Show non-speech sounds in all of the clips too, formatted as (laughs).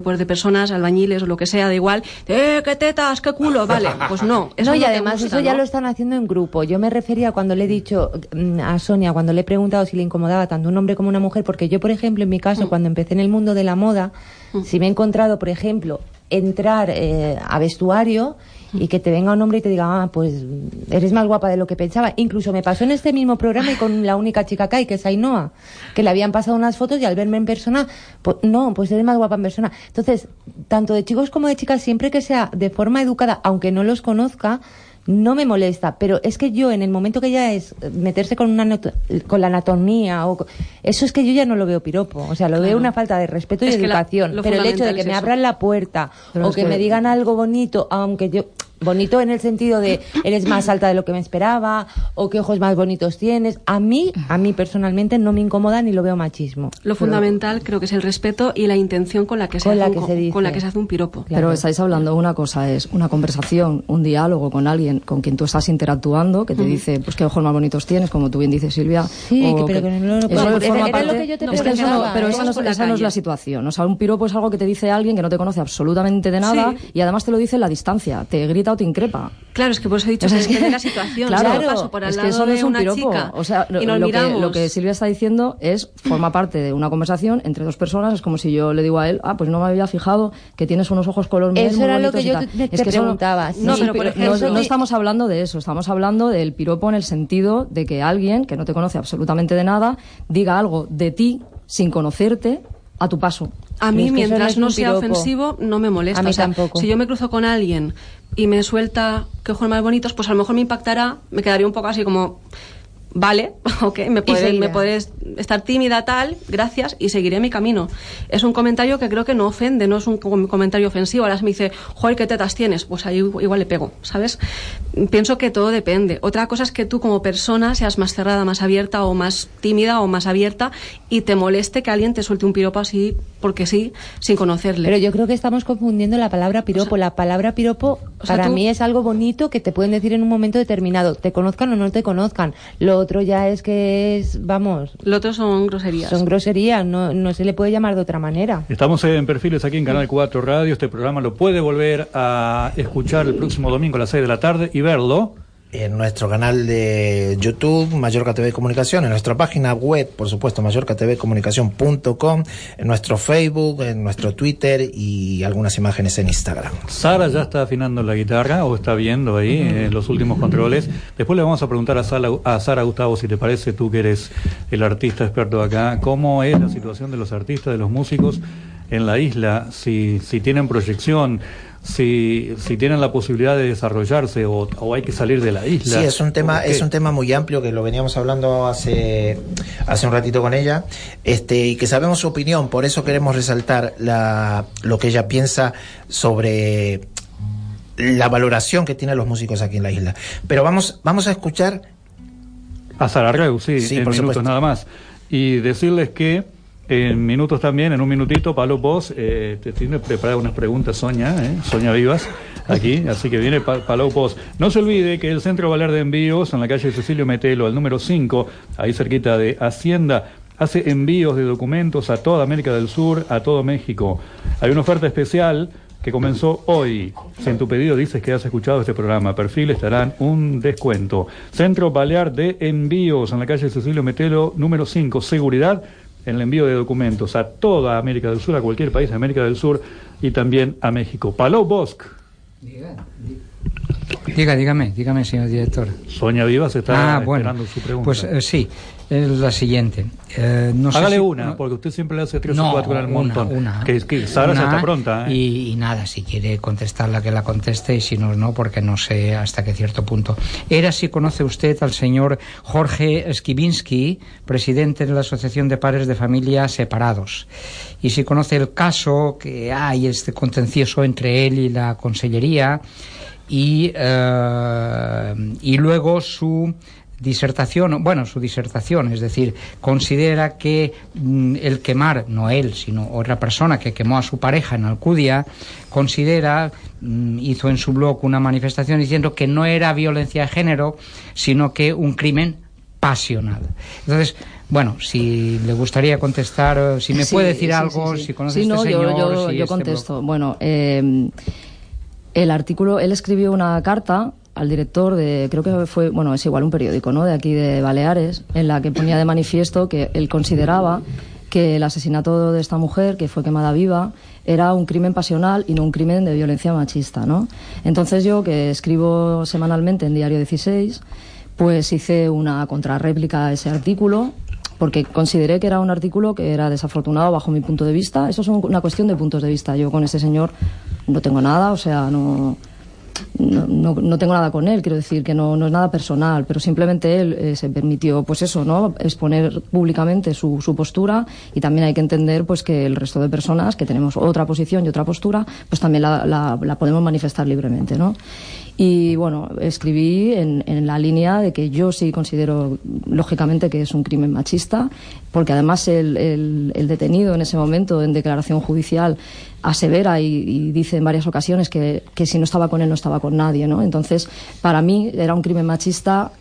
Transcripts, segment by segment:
pues de personas, albañiles o lo que sea, da igual, ¡eh, qué tetas, qué culo! Vale, pues no. (laughs) Eso no, y además gusta, eso ya ¿no? lo están haciendo en grupo. Yo me refería cuando le he dicho mm, a Sonia, cuando le he preguntado si le incomodaba tanto un hombre como una mujer, porque yo, por ejemplo, en mi caso, Mm. cuando empecé en el mundo de la moda, si me he encontrado, por ejemplo, entrar eh, a vestuario Mm. Y que te venga un hombre y te diga, ah, pues eres más guapa de lo que pensaba. Incluso me pasó en este mismo programa y con la única chica que hay, que es Ainhoa, que le habían pasado unas fotos y al verme en persona, pues no, pues eres más guapa en persona. Entonces, tanto de chicos como de chicas, siempre que sea de forma educada, aunque no los conozca, no me molesta, pero es que yo en el momento que ya es meterse con una con la anatomía o eso es que yo ya no lo veo piropo, o sea, lo veo una falta de respeto y Es que la- educación, pero el hecho de que es me abran la puerta Pero o que- me digan algo bonito, aunque yo bonito en el sentido de eres más alta de lo que me esperaba o qué ojos más bonitos tienes, a mí, a mí personalmente no me incomoda ni lo veo machismo. Lo fundamental creo que es el respeto y la intención con la que se, Con hace, la un, que co- se dice. con la que se hace un piropo. Claro. Pero estáis hablando, una cosa es una conversación, un diálogo con alguien con quien tú estás interactuando, que te dice, pues qué ojos más bonitos tienes, como tú bien dices, Silvia. Sí, o que- pero que no lo- eso era lo que yo te es que eso no- pero ¿eh? esa, no, es- la esa no es calle. la situación. O sea, un piropo es algo que te dice alguien que no te conoce absolutamente de nada Sí. y además te lo dice en la distancia, te grita o te increpa. Claro, es que por eso he dicho O sea, que es que- depende de la (laughs) situación. Claro, paso por al es que eso no de es un una piropo. chica O sea, lo, y nos lo que, miramos... lo que Silvia está diciendo es, forma parte de una conversación entre dos personas. Es como si yo le digo a él, ah, pues no me había fijado que tienes unos ojos color miel Eso muy era lo que yo tal". te- preguntaba. No, Sí, pero pero no- por ejemplo- no estamos hablando de eso. Estamos hablando del piropo en el sentido de que alguien que no te conoce absolutamente de nada diga algo de ti sin conocerte a tu paso. A mí, mientras no sea piropo. ofensivo, no me molesta. A mí O sea, tampoco. Si yo me cruzo con alguien y me suelta que ojos más bonitos, pues a lo mejor me impactará, me quedaría un poco así como, vale, (laughs) ok, me puedes, seguirá. me puedes estar tímida, tal, gracias, y seguiré mi camino. Es un comentario que creo que no ofende, no es un com- comentario ofensivo. Ahora si me dice, joder, ¿qué tetas tienes? Pues ahí igual le pego, ¿sabes? Pienso que todo depende. Otra cosa es que tú como persona seas más cerrada, más abierta o más tímida o más abierta y te moleste que alguien te suelte un piropo así porque sí, sin conocerle. Pero yo creo que estamos confundiendo la palabra piropo. la palabra piropo o sea, para tú- mí es algo bonito que te pueden decir en un momento determinado, te conozcan o no te conozcan. Lo otro ya es que es, vamos, Lo otro son groserías. son groserías, no, no se le puede llamar de otra manera. Estamos en Perfiles aquí en Canal 4 Radio. Este programa lo puede volver a escuchar el próximo domingo a las 6 de la tarde y verlo. En nuestro canal de YouTube, Mallorca TV Comunicación, en nuestra página web, por supuesto, mallorcatvcomunicación.com, en nuestro Facebook, en nuestro Twitter y algunas imágenes en Instagram. Sara ya está afinando la guitarra o está viendo ahí eh, los últimos controles. Después le vamos a preguntar a Sara, a Sara Gustavo, si te parece, tú que eres el artista experto acá, cómo es la situación de los artistas, de los músicos en la isla, si, si tienen proyección, si, si tienen la posibilidad de desarrollarse o, o hay que salir de la isla. Sí, es un tema, es un tema muy amplio que lo veníamos hablando hace, hace un ratito con ella, este, y que sabemos su opinión, por eso queremos resaltar la, lo que ella piensa sobre la valoración que tienen los músicos aquí en la isla. Pero vamos, vamos a escuchar A Sara Reu, sí, Sí, en por minutos nada más. Y decirles que en minutos también, en un minutito, Pablo Vos eh, te tiene preparadas unas preguntas, Soña, ¿eh? Soña Vivas, aquí, así que viene Pa- Pablo. No se olvide que el Centro Valer de Envíos, en la calle Cecilio Metelo, al número 5, ahí cerquita de Hacienda, hace envíos de documentos a toda América del Sur, a todo México. Hay una oferta especial que comenzó hoy. Si en tu pedido dices que has escuchado este programa, perfiles te harán un descuento. Centro Balear de Envíos en la calle Cecilio Metelo, número 5, seguridad en el envío de documentos a toda América del Sur, a cualquier país de América del Sur y también a México. Palou Bosque, Diga, dígame, dígame, señor director. Soña Vivas está ah, bueno. esperando su pregunta. Pues eh, sí, la siguiente. Eh, no sé Hágale si- una, no- porque usted siempre le hace tres no, o cuatro una, montón. una. que, que Sara Una, está pronta. ¿eh? Y, y nada, si quiere contestarla, que la conteste, y si no, no, porque no sé hasta qué cierto punto. Era si conoce usted al señor Jorge Skibinsky, presidente de la Asociación de Padres de Familia Separados. Y si conoce el caso que hay, este contencioso entre él y la Consellería, y, eh, y luego su disertación, bueno, su disertación, es decir, considera que mm, el quemar, no él, sino otra persona que quemó a su pareja en Alcudia, considera, mm, hizo en su blog una manifestación diciendo que no era violencia de género, sino que un crimen pasional. Entonces, Bueno, si le gustaría contestar, si me Sí, puede decir sí, algo, sí, si conoce Sí, a no, este yo- señor. yo, si yo este contesto. Bueno, eh, el artículo, él escribió una carta al director de, creo que fue, bueno, es igual un periódico, ¿no? De aquí de Baleares, en la que ponía de manifiesto que él consideraba que el asesinato de esta mujer, que fue quemada viva, era un crimen pasional y no un crimen de violencia machista, ¿no? Entonces yo, que escribo semanalmente en Diario 16, pues hice una contrarréplica a ese artículo porque consideré que era un artículo que era desafortunado bajo mi punto de vista. Eso es un- una cuestión de puntos de vista. Yo con este señor no tengo nada, o sea, no, no, no- tengo nada con él, quiero decir que no, no es nada personal, pero simplemente él eh, se permitió, pues eso, ¿no? Exponer públicamente su, su postura y también hay que entender, pues que el resto de personas que tenemos otra posición y otra postura, pues también la, la- podemos manifestar libremente, ¿no? Y bueno, escribí en, en la línea de que yo sí considero, lógicamente, que es un crimen machista, porque además el- el detenido en ese momento, en declaración judicial, asevera y, y dice en varias ocasiones que, que si no estaba con él no estaba con nadie, ¿no? Entonces, para mí era un crimen machista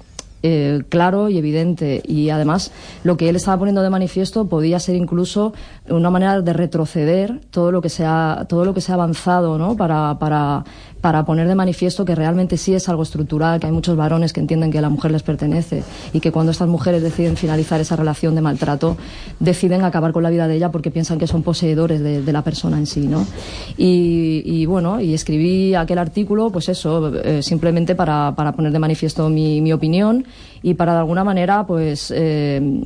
eh, claro y evidente y además lo que él estaba poniendo de manifiesto podía ser incluso una manera de retroceder todo lo que se ha todo lo que se ha avanzado ¿no? para, para, para poner de manifiesto que realmente sí es algo estructural que hay muchos varones que entienden que la mujer les pertenece y que cuando estas mujeres deciden finalizar esa relación de maltrato deciden acabar con la vida de ella porque piensan que son poseedores de, la persona en sí ¿no? y, bueno y escribí aquel artículo pues eso eh, simplemente para, para poner de manifiesto mi, mi opinión y para de alguna manera pues eh,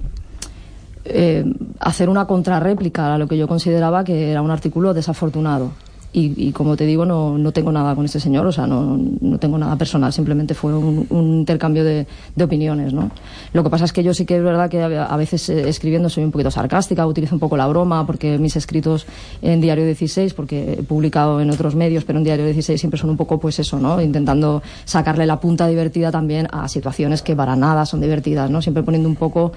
eh, hacer una contrarréplica a lo que yo consideraba que era un artículo desafortunado. Y, como te digo, no, no tengo nada con este señor, o sea, no, no tengo nada personal, simplemente fue un, intercambio de, de opiniones, ¿no? Lo que pasa es que yo sí que es verdad que a a veces eh, escribiendo soy un poquito sarcástica, utilizo un poco la broma, porque mis escritos en Diario 16, porque he publicado en otros medios, pero en Diario 16 siempre son un poco, pues eso, ¿no? Intentando sacarle la punta divertida también a situaciones que para nada son divertidas, ¿no? Siempre poniendo un poco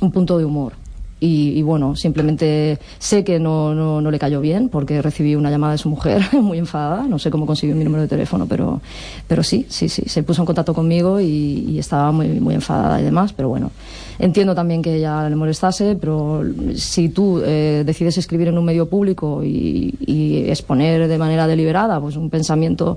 un punto de humor. Y, y bueno, simplemente sé que no, no, no le cayó bien porque recibí una llamada de su mujer (laughs) muy enfadada. No sé cómo consiguió mi número de teléfono, pero, pero sí, sí, sí. Se puso en contacto conmigo y, y estaba muy, muy enfadada y demás. Pero bueno, entiendo también que ella le molestase, pero si tú eh, decides escribir en un medio público y, y exponer de manera deliberada pues un pensamiento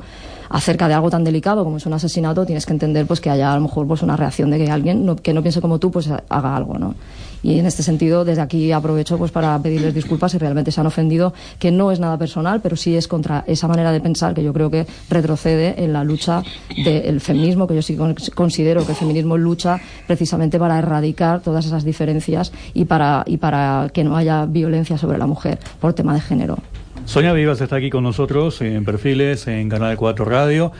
acerca de algo tan delicado como es un asesinato, tienes que entender pues que haya a lo mejor pues una reacción de que alguien no- que no piense como tú pues haga algo, ¿no? Y en este sentido, desde aquí aprovecho pues para pedirles disculpas si realmente se han ofendido, que no es nada personal, pero sí es contra esa manera de pensar que yo creo que retrocede en la lucha del feminismo, que yo sí con- considero que el feminismo lucha precisamente para erradicar todas esas diferencias y para, y para que no haya violencia sobre la mujer por tema de género. Sonia Vivas está aquí con nosotros en Perfiles, en Canal 4 Radio.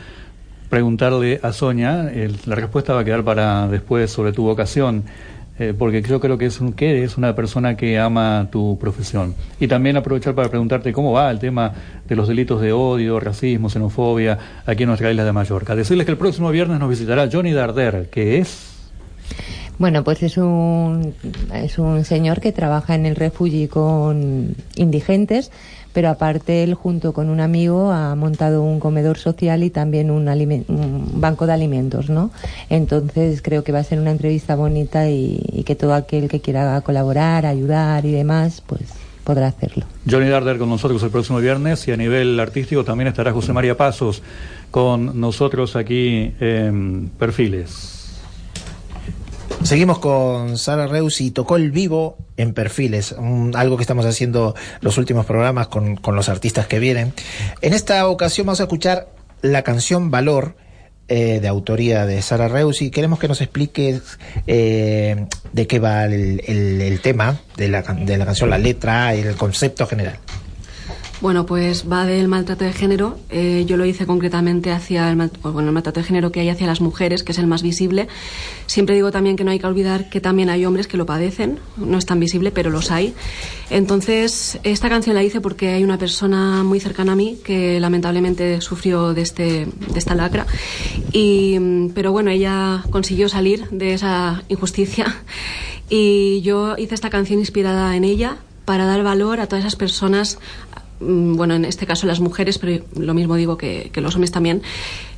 Preguntarle a Sonia, la respuesta va a quedar para después sobre tu vocación, eh, porque yo creo que es un, que eres una persona que ama tu profesión. Y también aprovechar para preguntarte cómo va el tema de los delitos de odio, racismo, xenofobia aquí en nuestra isla de Mallorca. Decirles que el próximo viernes nos visitará Johnny Darder, que es... Bueno, pues es un, es un señor que trabaja en el refugio con indigentes, pero aparte él junto con un amigo ha montado un comedor social y también un, un banco de alimentos, ¿no? Entonces creo que va a ser una entrevista bonita y, y que todo aquel que quiera colaborar, ayudar y demás, pues podrá hacerlo. Johnny Darder con nosotros el próximo viernes y a nivel artístico también estará José María Pasos con nosotros aquí en Perfiles. Seguimos con Sara Reus y tocó el vivo en perfiles, un- algo que estamos haciendo los últimos programas con, con los artistas que vienen. En esta ocasión vamos a escuchar la canción Valor eh, de autoría de Sara Reus y queremos que nos expliques eh, de qué va el, el- el tema de la, de la canción, la letra el concepto general. Bueno, pues va del maltrato de género. Eh, yo lo hice concretamente hacia el, mal- pues bueno, el maltrato de género que hay hacia las mujeres, que es el más visible. Siempre digo también que no hay que olvidar que también hay hombres que lo padecen. No es tan visible, pero los hay. Entonces, esta canción la hice porque hay una persona muy cercana a mí que lamentablemente sufrió de, este, de esta lacra. Y, pero bueno, ella consiguió salir de esa injusticia. (laughs) Y yo hice esta canción inspirada en ella para dar valor a todas esas personas bueno, en este caso las mujeres, pero lo mismo digo que, que los hombres también,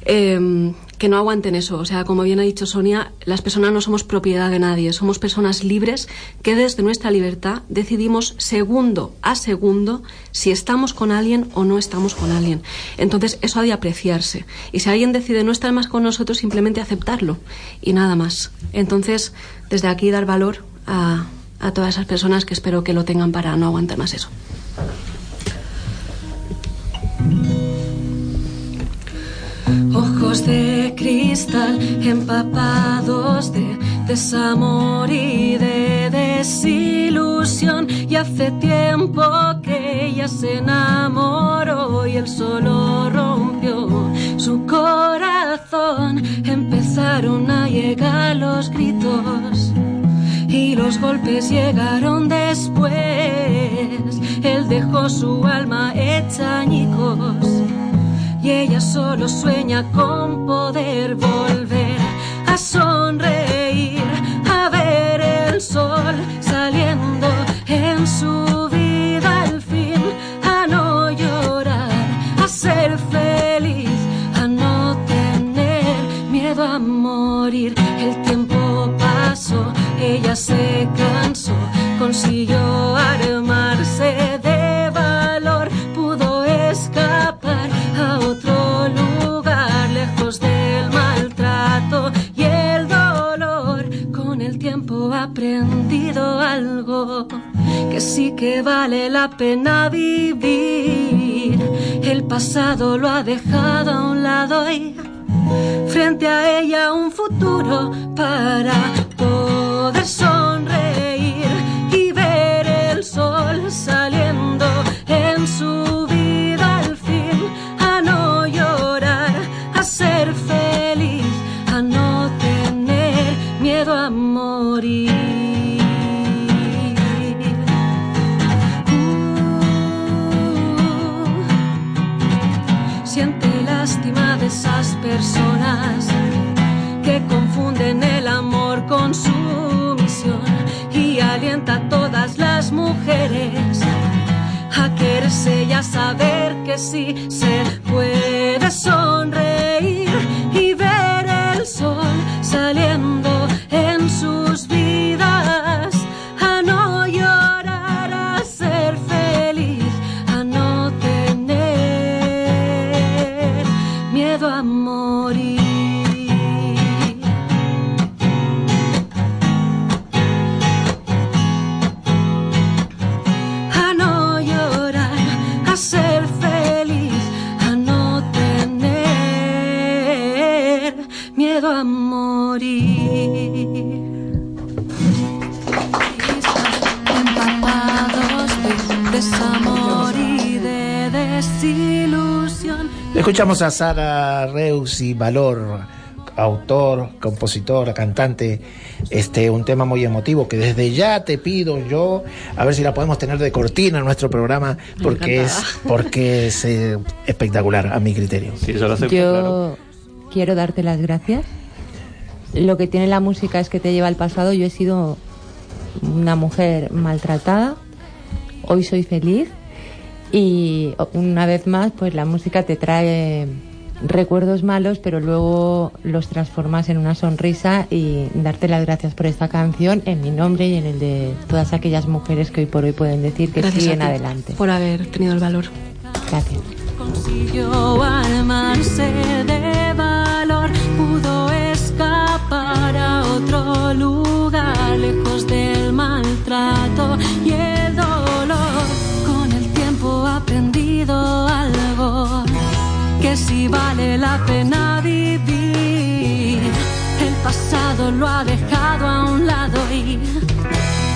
eh, que no aguanten eso. O sea, como bien ha dicho Sonia, las personas no somos propiedad de nadie, somos personas libres que desde nuestra libertad decidimos segundo a segundo si estamos con alguien o no estamos con alguien. Entonces, eso ha de apreciarse. Y si alguien decide no estar más con nosotros, simplemente aceptarlo y nada más. Entonces, desde aquí dar valor a todas esas personas que espero que lo tengan para no aguantar más eso. De cristal empapados de desamor y de desilusión. Y hace tiempo que ella se enamoró y él solo rompió su corazón. Empezaron a llegar los gritos y los golpes llegaron después. Él dejó su alma hecha y ella solo sueña con poder volver a sonreír, a ver el sol saliendo en su vida al fin, a no llorar, a ser feliz, a no tener miedo a morir. El tiempo pasó, ella se cansó, consiguió armarse que vale la pena vivir. El pasado lo ha dejado a un lado y frente a ella un futuro para poder sonreír y ver el sol saliendo en su personas que confunden el amor con su misión y alienta a todas las mujeres a quererse y a saber que sí se puede sonreír Escuchamos a Sara Reus y Valor, autor, compositor, cantante, este, un tema muy emotivo que desde ya te pido yo, a ver si la podemos tener de cortina en nuestro programa, porque es, (laughs) porque es eh, espectacular a mi criterio. Sí, yo lo acepto, Yo claro. quiero darte las gracias. Lo que tiene la música es que te lleva al pasado. Yo he sido una mujer maltratada. Hoy soy feliz. Y una vez más, pues la música te trae recuerdos malos, pero luego los transformas en una sonrisa y darte las gracias por esta canción en mi nombre y en el de todas aquellas mujeres que hoy por hoy pueden decir que Gracias siguen a ti adelante. por haber tenido el valor. Gracias. consiguió armarse de valor, pudo escapar a otro lugar, lejos del maltrato y algo que si vale la pena vivir. El pasado lo ha dejado a un lado y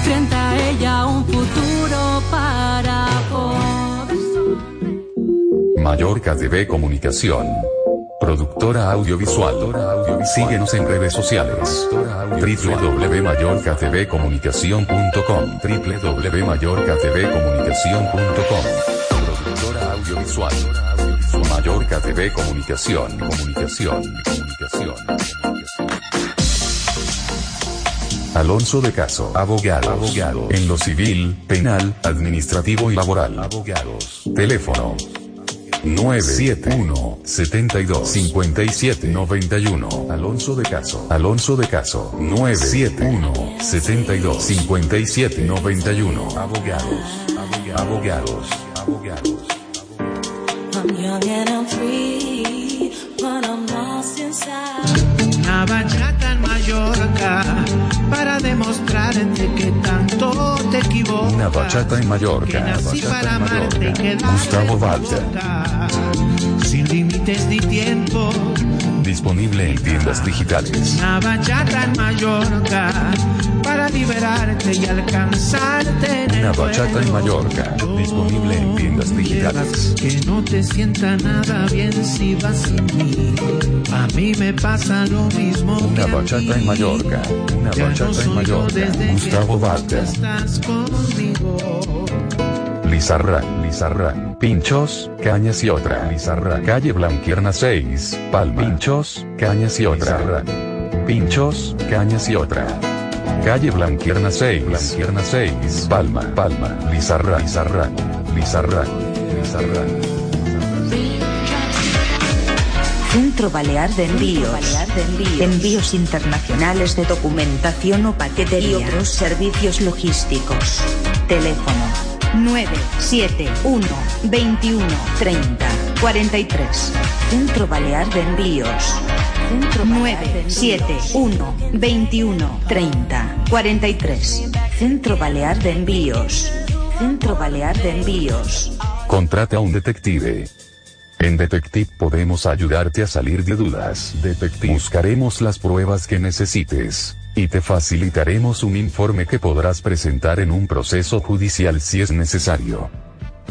frente a ella un futuro para poder. Mallorca TV Comunicación. Productora audiovisual. Síguenos en redes sociales. www.mallorcatvcomunicación.com Productora audiovisual. Mallorca TV Comunicación. Comunicación. Comunicación. Alonso de Caso, abogado, abogado, en lo civil, penal, administrativo y laboral. Abogados. Teléfono 971 72 57 91 Alonso de Caso Alonso de Caso 971 72 57 91 Abogados Abogados Abogados Una bachata en Mallorca para demostrarte que tanto te equivocas. Una bachata en Mallorca. Para amarte Gustavo Walter. Sin límites ni tiempo. Disponible en tiendas digitales. Una bachata en Mallorca para liberarte y alcanzarte en Una bachata en. Mallorca. Disponible en tiendas digitales. Que no te sienta nada bien si vas sin mí. A mí me pasa lo mismo. Una que a bachata en Mallorca. Una Ya bachata en Mallorca. Gustavo. Estás conmigo. Lizarra, Lizarra, Pinchos, Cañas y otra. Lizarra, calle Blanquierna 6, Palma. Pinchos, Cañas y otra. Pinchos, Cañas y otra. Calle Blanquierna 6, Blanquierna 6, Palma, Palma. Lizarra, Lizarra, Lizarra, Lizarra. Centro Balear de Envíos. Envíos internacionales de documentación o paquetería y otros servicios logísticos. Teléfono 971 21 30 43. Centro Balear de Envíos. Centro 971 21 30 43. Centro Balear de Envíos. Centro Balear de Envíos. Contrata a un detective. En Detective podemos ayudarte a salir de dudas. Detective. Buscaremos las pruebas que necesites. Y te facilitaremos un informe que podrás presentar en un proceso judicial si es necesario.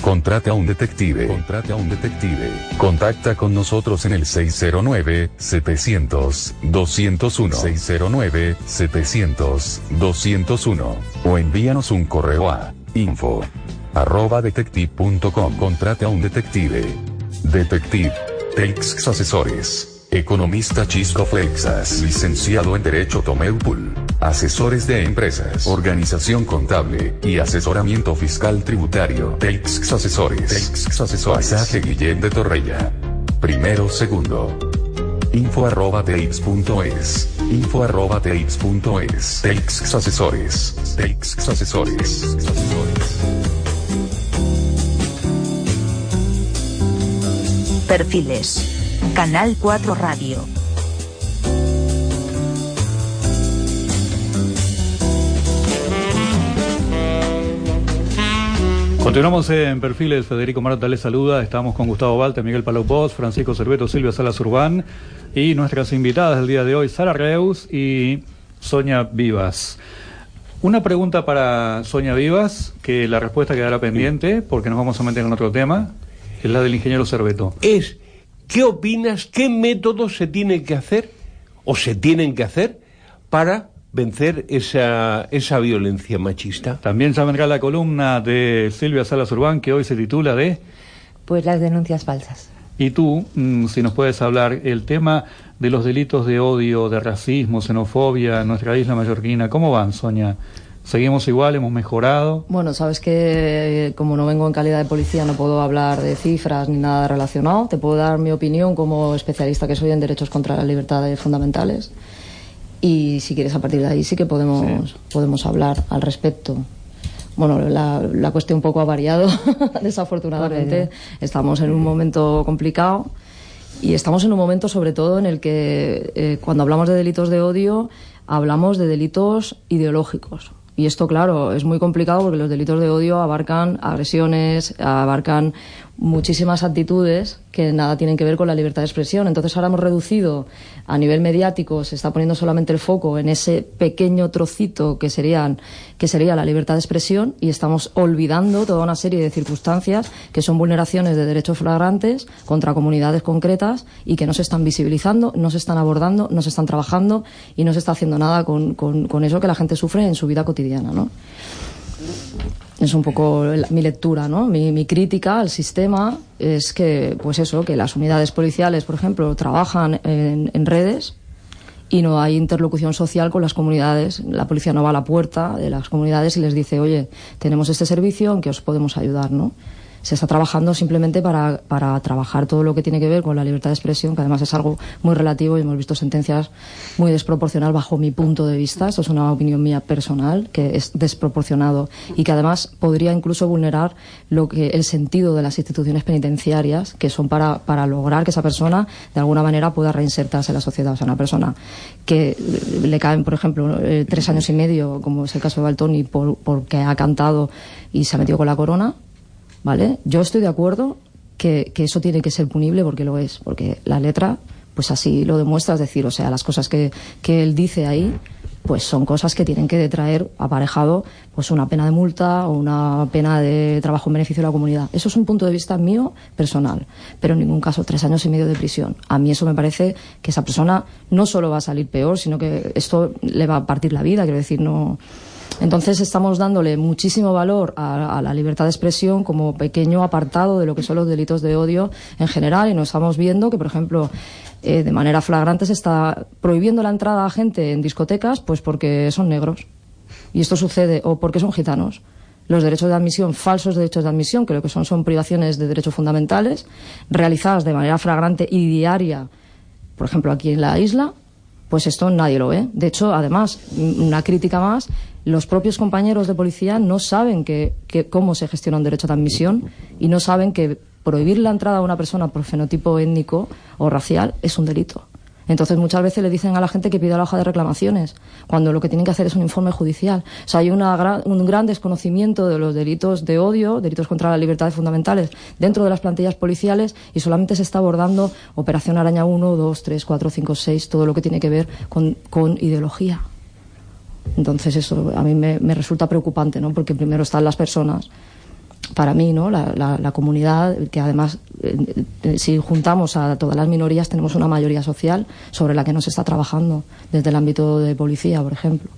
Contrata a un detective. Contrata a un detective. Contacta con nosotros en el 609-700-201. 609-700-201. O envíanos un correo a info. Contrate a un detective. Detective. Teix Asesores. Economista Chisco Flexas. Licenciado en Derecho Tomeupul. Asesores de empresas. Organización contable. Y asesoramiento fiscal tributario. Teix Asesores. Teix Asesores. Pasaje Guillén de Torrella. Primero segundo. Info arroba teix.es. Info arroba teix.es. Teix Asesores. Teix Asesores. Perfiles. Canal 4 Radio. Continuamos en Perfiles, Federico Marta les saluda, estamos con Gustavo Balta, Miguel Palau Francisco Cerveto, Silvia Salas Urbán y nuestras invitadas del día de hoy, Sara Reus y Sonia Vivas. Una pregunta para Sonia Vivas, que la respuesta quedará pendiente porque nos vamos a meter en otro tema, es la del ingeniero Cerveto. es ¿qué opinas? ¿Qué métodos se tienen que hacer o se tienen que hacer para vencer esa, esa violencia machista? También ya vendrá la columna de Silvia Salas Urbán que hoy se titula de Pues las denuncias falsas. Y tú, mm, si nos puedes hablar, el tema de los delitos de odio, de racismo, xenofobia en nuestra isla mallorquina, ¿cómo van, Sonia? ¿Seguimos igual? ¿Hemos mejorado? Bueno, sabes que eh, como no vengo en calidad de policía no puedo hablar de cifras ni nada relacionado. Te puedo dar mi opinión como especialista que soy en derechos contra las libertades fundamentales. Y si quieres a partir de ahí sí que podemos, podemos hablar al respecto. Bueno, la, la cuestión un poco ha variado, (laughs) desafortunadamente. Estamos en un momento complicado y estamos en un momento sobre todo en el que eh, cuando hablamos de delitos de odio hablamos de delitos ideológicos. Y esto, claro, es muy complicado porque los delitos de odio abarcan agresiones, abarcan muchísimas actitudes que nada tienen que ver con la libertad de expresión. Entonces ahora hemos reducido a nivel mediático, se está poniendo solamente el foco en ese pequeño trocito que serían que sería la libertad de expresión y estamos olvidando toda una serie de circunstancias que son vulneraciones de derechos flagrantes contra comunidades concretas y que no se están visibilizando, no se están abordando, no se están trabajando y no se está haciendo nada con, con, eso que la gente sufre en su vida cotidiana, ¿no? Es un poco mi lectura, ¿no? Mi, mi crítica al sistema es que, pues eso, que las unidades policiales, por ejemplo, trabajan en, en redes y no hay interlocución social con las comunidades. La policía no va a la puerta de las comunidades y les dice, oye, tenemos este servicio en que os podemos ayudar, ¿no? Se está trabajando simplemente para, para trabajar todo lo que tiene que ver con la libertad de expresión, que además es algo muy relativo y hemos visto sentencias muy desproporcionadas bajo mi punto de vista. Esto es una opinión mía personal, que es desproporcionado y que además podría incluso vulnerar lo que el sentido de las instituciones penitenciarias, que son para, para lograr que esa persona de alguna manera pueda reinsertarse en la sociedad. O sea, una persona que le caen, por ejemplo, eh, tres años y medio, como es el caso de Baltoni, por, porque ha cantado y se ha metido con la corona, ¿vale? Yo estoy de acuerdo que, eso tiene que ser punible porque lo es, porque la letra, pues así lo demuestra, es decir, o sea, las cosas que, que él dice ahí, pues son cosas que tienen que traer aparejado pues una pena de multa o una pena de trabajo en beneficio de la comunidad. Eso es un punto de vista mío personal, pero en ningún caso tres años y medio de prisión. A mí eso me parece que esa persona no solo va a salir peor, sino que esto le va a partir la vida, quiero decir, no. Entonces estamos dándole muchísimo valor a, la libertad de expresión como pequeño apartado de lo que son los delitos de odio en general y nos estamos viendo que, por ejemplo, eh, de manera flagrante se está prohibiendo la entrada a gente en discotecas pues porque son negros. Y esto sucede o porque son gitanos. Los derechos de admisión, falsos derechos de admisión, que lo que son son privaciones de derechos fundamentales, realizadas de manera flagrante y diaria, por ejemplo, aquí en la isla, pues esto nadie lo ve. De hecho, además, una crítica más, los propios compañeros de policía no saben que, que cómo se gestiona un derecho de admisión y no saben que prohibir la entrada a una persona por fenotipo étnico o racial es un delito. Entonces muchas veces le dicen a la gente que pida la hoja de reclamaciones, cuando lo que tienen que hacer es un informe judicial. O sea, hay una un gran desconocimiento de los delitos de odio, delitos contra las libertades fundamentales dentro de las plantillas policiales y solamente se está abordando Operación Araña 1, 2, 3, 4, 5, 6, todo lo que tiene que ver con, con ideología. Entonces eso a mí me resulta preocupante, ¿no? Porque primero están las personas para mí, ¿no? La, comunidad, que además, eh, eh, si juntamos a todas las minorías, tenemos una mayoría social sobre la que no se está trabajando, desde el ámbito de policía, por ejemplo.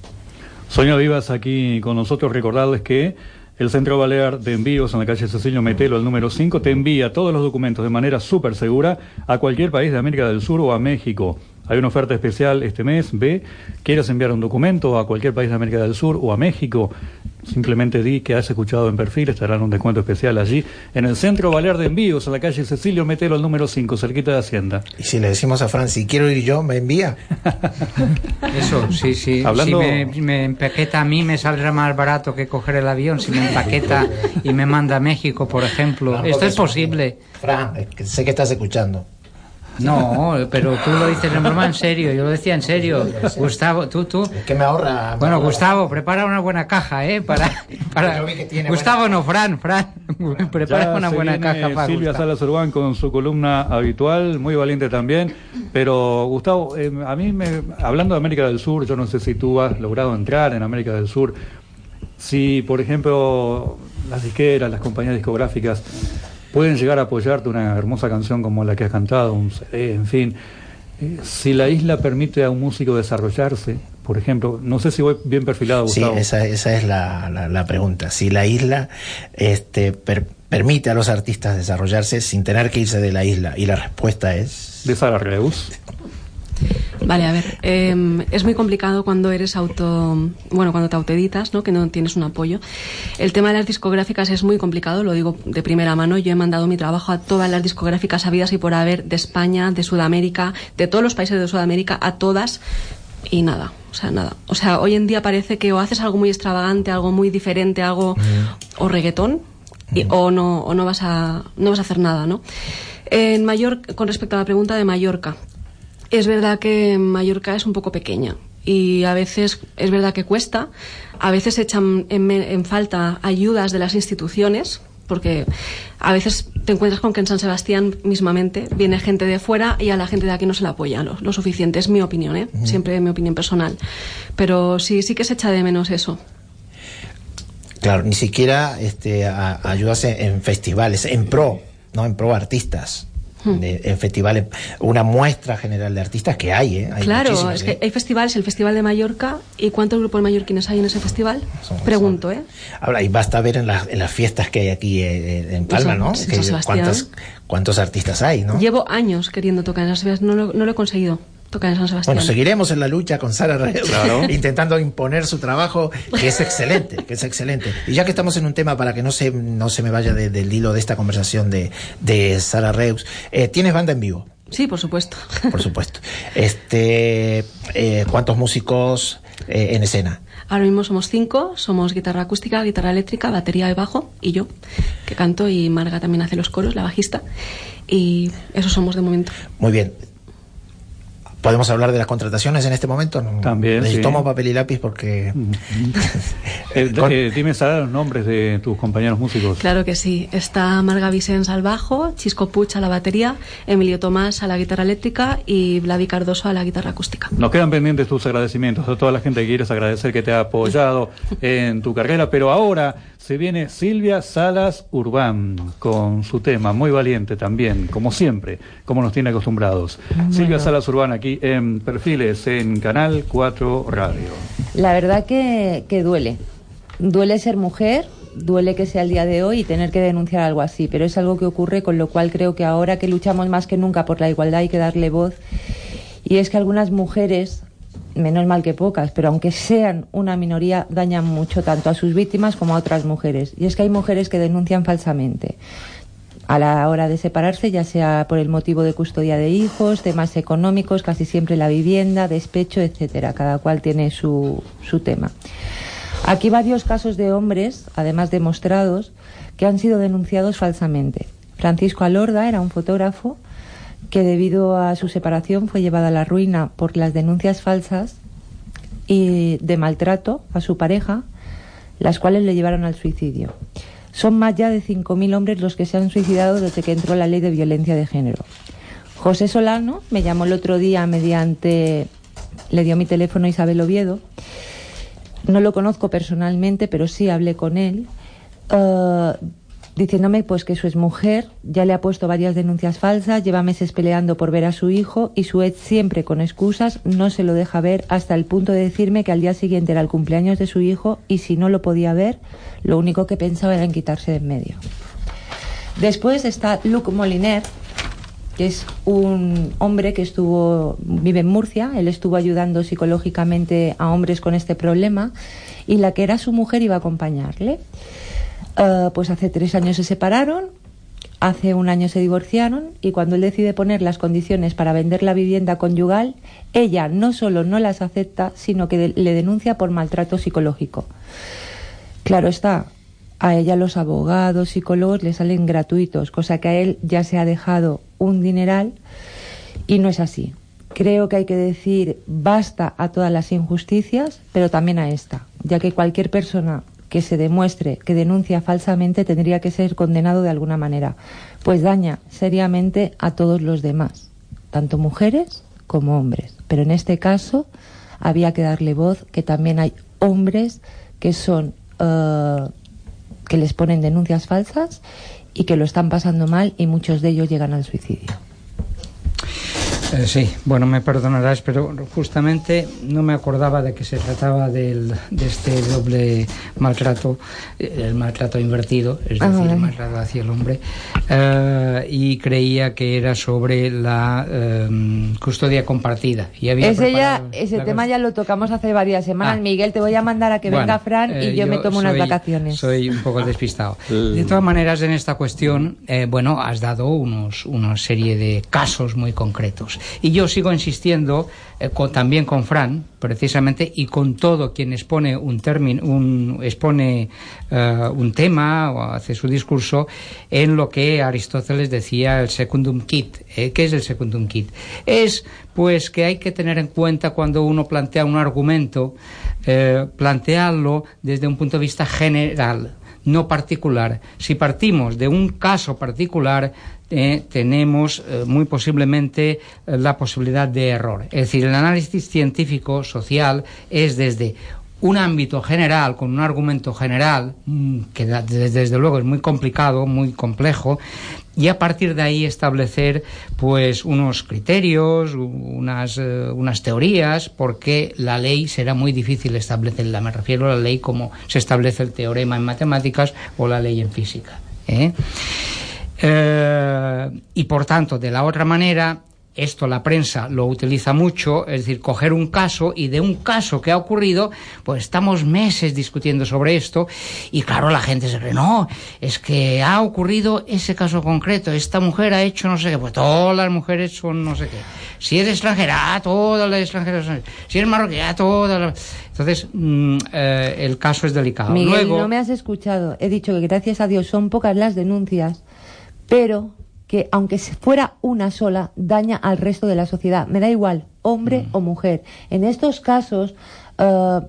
Sonia Vivas aquí con nosotros, recordarles que el Centro Balear de Envíos en la calle Cecilio Metelo, el número 5, te envía todos los documentos de manera súper segura a cualquier país de América del Sur o a México. Hay una oferta especial este mes. B, quieres enviar un documento a cualquier país de América del Sur o a México, simplemente di que has escuchado en perfil, estarán un descuento especial allí en el Centro Balear de Envíos, en la calle Cecilio Metelo, el número 5, cerquita de Hacienda. Y si le decimos a Fran, si quiero ir yo, me envía. (laughs) Eso, sí, sí. Hablando- Si me, me empaqueta a mí, me saldrá más barato que coger el avión. Si me empaqueta (laughs) y me manda a México, por ejemplo. Claro, Esto es posible. Fran, sé que estás escuchando. No, (laughs) pero tú lo dices en broma en serio, yo lo decía en serio. Gustavo, tú, tú. Es que me ahorra. me Bueno, ahorra- Gustavo, prepara una buena caja, ¿eh? Para, para... Yo vi que tiene Gustavo buena no, Fran, Fran. (laughs) Prepara Ya una se buena viene caja para Silvia Gustavo. Salas Urbán con su columna habitual, muy valiente también. Pero, Gustavo, eh, a mí, me, hablando de América del Sur, yo no sé si tú has logrado entrar en América del Sur. Si, por ejemplo, las disqueras, las compañías discográficas pueden llegar a apoyarte una hermosa canción como la que has cantado, un CD, en fin. Eh, si la isla permite a un músico desarrollarse, por ejemplo, no sé si voy bien perfilado, Sí, esa, esa es la, la- la pregunta. Si la isla este, per- permite a los artistas desarrollarse sin tener que irse de la isla. Y la respuesta es... De Sara Reus. Vale, a ver, eh, es muy complicado cuando eres auto, bueno, cuando te autoeditas, ¿no? Que no tienes un apoyo. El tema de las discográficas es muy complicado, lo digo de primera mano. Yo he mandado mi trabajo a todas las discográficas habidas y por haber de España, de Sudamérica, de todos los países de Sudamérica, a todas y nada, o sea, nada. O sea, hoy en día parece que o haces algo muy extravagante, algo muy diferente, algo o reggaetón y- o no o no vas a no vas a hacer nada, ¿no? En Mallorca, con respecto a la pregunta de Mallorca, es verdad que Mallorca es un poco pequeña y a veces es verdad que cuesta, a veces echan en, falta ayudas de las instituciones, porque a veces te encuentras con que en San Sebastián mismamente viene gente de fuera y a la gente de aquí no se la apoya lo, lo suficiente, es mi opinión, ¿eh? Siempre mi opinión personal. Pero sí, sí que se echa de menos eso. Claro, ni siquiera este, a- ayudas en, en festivales, en pro, ¿no? En pro artistas. Hmm. De- en festivales, una muestra general de artistas que hay, ¿eh? Hay claro, es ¿eh? que hay festivales, el Festival de Mallorca, ¿y cuántos grupos mallorquines hay en ese festival? Pregunto, ¿eh? Ahora, y basta ver en, las- en las fiestas que hay aquí eh, en Palma, ¿no? Que cuántos, cuántos artistas hay, ¿no? Llevo años queriendo tocar en las Vegas, no lo, no lo he conseguido. Tocan en San Sebastián. Bueno, seguiremos en la lucha con Sara Reus, Claro. (laughs) intentando imponer su trabajo, que es excelente, que es excelente. Y ya que estamos en un tema, para que no se, no se me vaya de- del hilo de esta conversación de, de Sara Reus, eh, ¿tienes banda en vivo? Sí, por supuesto. (laughs) Por supuesto. Este, eh, ¿Cuántos músicos eh, en escena? Ahora mismo somos cinco, somos guitarra acústica, guitarra eléctrica, batería y bajo, y yo, que canto, y Marga también hace los coros, la bajista, y eso somos de momento. Muy bien. ¿Podemos hablar de las contrataciones en este momento? No. También, sí. Tomo papel y lápiz porque... (laughs) Eh, Con- eh, dime, Sara, los nombres de tus compañeros músicos. Claro que sí. Está Marga Vicens al bajo, Chisco Puch a la batería, Emilio Tomás a la guitarra eléctrica y Vladi Cardoso a la guitarra acústica. Nos quedan pendientes tus agradecimientos a toda la gente que quieres agradecer que te ha apoyado (laughs) en tu carrera, pero ahora se viene Silvia Salas Urbán con su tema muy valiente también, como siempre, como nos tiene acostumbrados. Silvia Salas Urbán aquí en Perfiles en Canal 4 Radio. La verdad que, que duele. Duele ser mujer, duele que sea el día de hoy y tener que denunciar algo así, pero es algo que ocurre, con lo cual creo que ahora que luchamos más que nunca por la igualdad hay que darle voz. Y es que algunas mujeres, menos mal que pocas, pero aunque sean una minoría, dañan mucho tanto a sus víctimas como a otras mujeres. Y es que hay mujeres que denuncian falsamente a la hora de separarse, ya sea por el motivo de custodia de hijos, temas económicos, casi siempre la vivienda, despecho, etcétera. Cada cual tiene su, su tema. Aquí varios casos de hombres, además demostrados, que han sido denunciados falsamente. Francisco Alorda era un fotógrafo que debido a su separación fue llevado a la ruina por las denuncias falsas y de maltrato a su pareja, las cuales le llevaron al suicidio. Son más ya de 5.000 hombres los que se han suicidado desde que entró la ley de violencia de género. José Solano me llamó el otro día mediante, le dio mi teléfono a Isabel Oviedo. No lo conozco personalmente, pero sí hablé con él, eh, diciéndome pues que su exmujer ya le ha puesto varias denuncias falsas, lleva meses peleando por ver a su hijo y su ex siempre con excusas no se lo deja ver hasta el punto de decirme que al día siguiente era el cumpleaños de su hijo y si no lo podía ver, lo único que pensaba era en quitarse de en medio. Después está Luc Moliner, que es un hombre que estuvo vive en Murcia, él estuvo ayudando psicológicamente a hombres con este problema y la que era su mujer iba a acompañarle. Eh, pues hace tres años se separaron, hace un año se divorciaron y cuando él decide poner las condiciones para vender la vivienda conyugal, ella no solo no las acepta, sino que le denuncia por maltrato psicológico. Claro está, a ella los abogados, psicólogos le salen gratuitos, cosa que a él ya se ha dejado un dineral y no es así. Creo que hay que decir basta a todas las injusticias, pero también a esta, ya que cualquier persona que se demuestre que denuncia falsamente tendría que ser condenado de alguna manera, pues daña seriamente a todos los demás, tanto mujeres como hombres. Pero en este caso había que darle voz que también hay hombres que son eh, que les ponen denuncias falsas y que lo están pasando mal y muchos de ellos llegan al suicidio. Eh, sí, bueno, me perdonarás, pero justamente no me acordaba de que se trataba del, de este doble maltrato, eh, el maltrato invertido, es Ah, decir, vale. el maltrato hacia el hombre, eh, y creía que era sobre la eh, custodia compartida. Y había Ese, ya, preparado ese la tema ya lo tocamos hace varias semanas. Ah. Miguel, te voy a mandar a que Bueno, venga Fran eh, y yo, me tomo unas vacaciones. Soy un poco (laughs) despistado. De todas maneras, en esta cuestión, eh, bueno, has dado unos, una serie de casos muy concretos. Y yo sigo insistiendo, eh, también con Fran, precisamente, y con todo quien expone un término, un, expone eh, un tema o hace su discurso, en lo que Aristóteles decía el secundum kit. Eh, ¿Qué es el secundum kit? Es, pues, que hay que tener en cuenta cuando uno plantea un argumento, plantearlo desde un punto de vista general, no particular. Si partimos de un caso particular, eh, tenemos eh, muy posiblemente eh, la posibilidad de error. Es decir, el análisis científico social es desde un ámbito general, con un argumento general, mm, que desde luego es muy complicado, muy complejo, y a partir de ahí establecer pues unos criterios, unas, unas teorías, porque la ley será muy difícil establecerla. Me refiero a la ley como se establece el teorema en matemáticas o la ley en física. Eh, y por tanto, de la otra manera, esto la prensa lo utiliza mucho, es decir, coger un caso y de un caso que ha ocurrido, pues estamos meses discutiendo sobre esto y claro, la gente se cree, no, es que ha ocurrido ese caso concreto, esta mujer ha hecho no sé qué, pues todas las mujeres son no sé qué. Si es extranjera, ah, todas las extranjeras son. Si es marroquí, ah, todas las. Entonces, mm, eh, el caso es delicado. Miguel, Luego, no me has escuchado. He dicho que gracias a Dios son pocas las denuncias, pero que aunque fuera una sola, daña al resto de la sociedad. Me da igual, hombre Mm. o mujer. En estos casos, eh,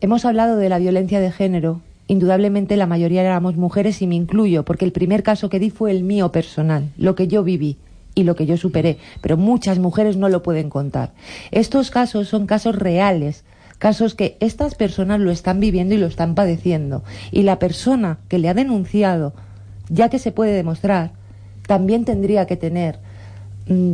hemos hablado de la violencia de género. Indudablemente la mayoría éramos mujeres y me incluyo, porque el primer caso que di fue el mío personal, lo que yo viví y lo que yo superé, pero muchas mujeres no lo pueden contar. Estos casos son casos reales, casos que estas personas lo están viviendo y lo están padeciendo. Y la persona que le ha denunciado, ya que se puede demostrar, también tendría que tener mm,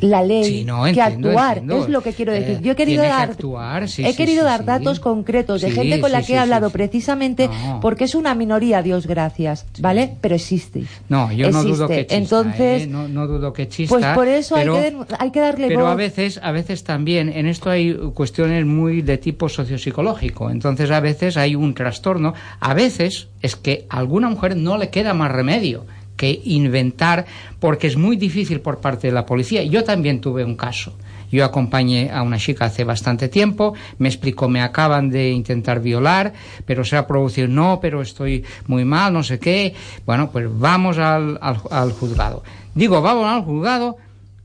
la ley Sí, no, que actuar. entiendo. Es lo que quiero decir. Eh, Yo he querido que dar, actuar, sí, he sí, querido dar datos concretos de gente con la que he hablado precisamente No. porque es una minoría, Dios gracias, ¿vale? Pero existe. No, yo no dudo que Existe. exista. Entonces, ¿eh? no, no dudo que exista. pues por eso pero, hay, que, hay que darle pero voz. a veces, a veces también en esto hay cuestiones muy de tipo sociopsicológico. Entonces a veces hay un trastorno. A veces es que a alguna mujer no le queda más remedio que inventar porque es muy difícil por parte de la policía. Yo también tuve un caso. Yo acompañé a una chica hace bastante tiempo, me explicó, me acaban de intentar violar, pero se ha producido, no, pero estoy muy mal, no sé qué. Bueno, pues vamos al, al, juzgado. Digo, vamos al juzgado,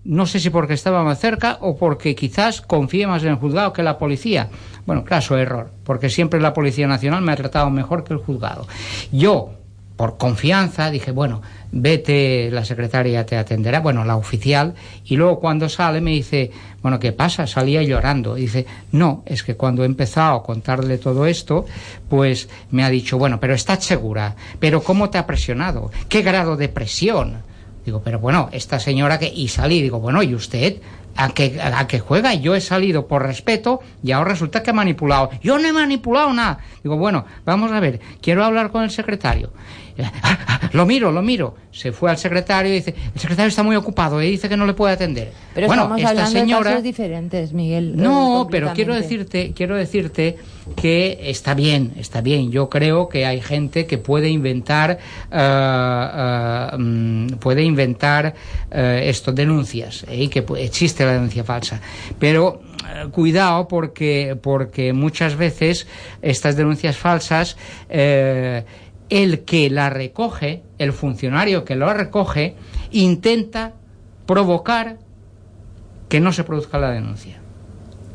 no sé si porque estaba más cerca o porque quizás confíe más en el juzgado que la policía. Bueno, claro, error, porque siempre la Policía Nacional me ha tratado mejor que el juzgado. Yo, por confianza, dije, bueno, vete, la secretaria te atenderá, bueno, la oficial, y luego cuando sale me dice, bueno, ¿qué pasa? Salía llorando. Y dice, no, es que cuando he empezado a contarle todo esto, pues me ha dicho, bueno, pero ¿estás segura? ¿Pero cómo te ha presionado? ¿Qué grado de presión? Digo, pero bueno, esta señora que... Y salí, digo, bueno, ¿y usted? ¿A qué, a qué juega? Yo he salido por respeto y ahora resulta que he manipulado. Yo no he manipulado nada. Digo, bueno, vamos a ver, quiero hablar con el secretario. Lo miro, lo miro. Se fue al secretario y dice, el secretario está muy ocupado y dice que no le puede atender. Pero bueno, estamos esta hablando de señora... casos diferentes, Miguel. No, eh, pero quiero decirte, quiero decirte que está bien, está bien. Yo creo que hay gente que puede inventar, mm, puede inventar esto, denuncias, y que existe la denuncia falsa. Pero cuidado porque, porque muchas veces estas denuncias falsas, el que la recoge, el funcionario que lo recoge, intenta provocar que no se produzca la denuncia.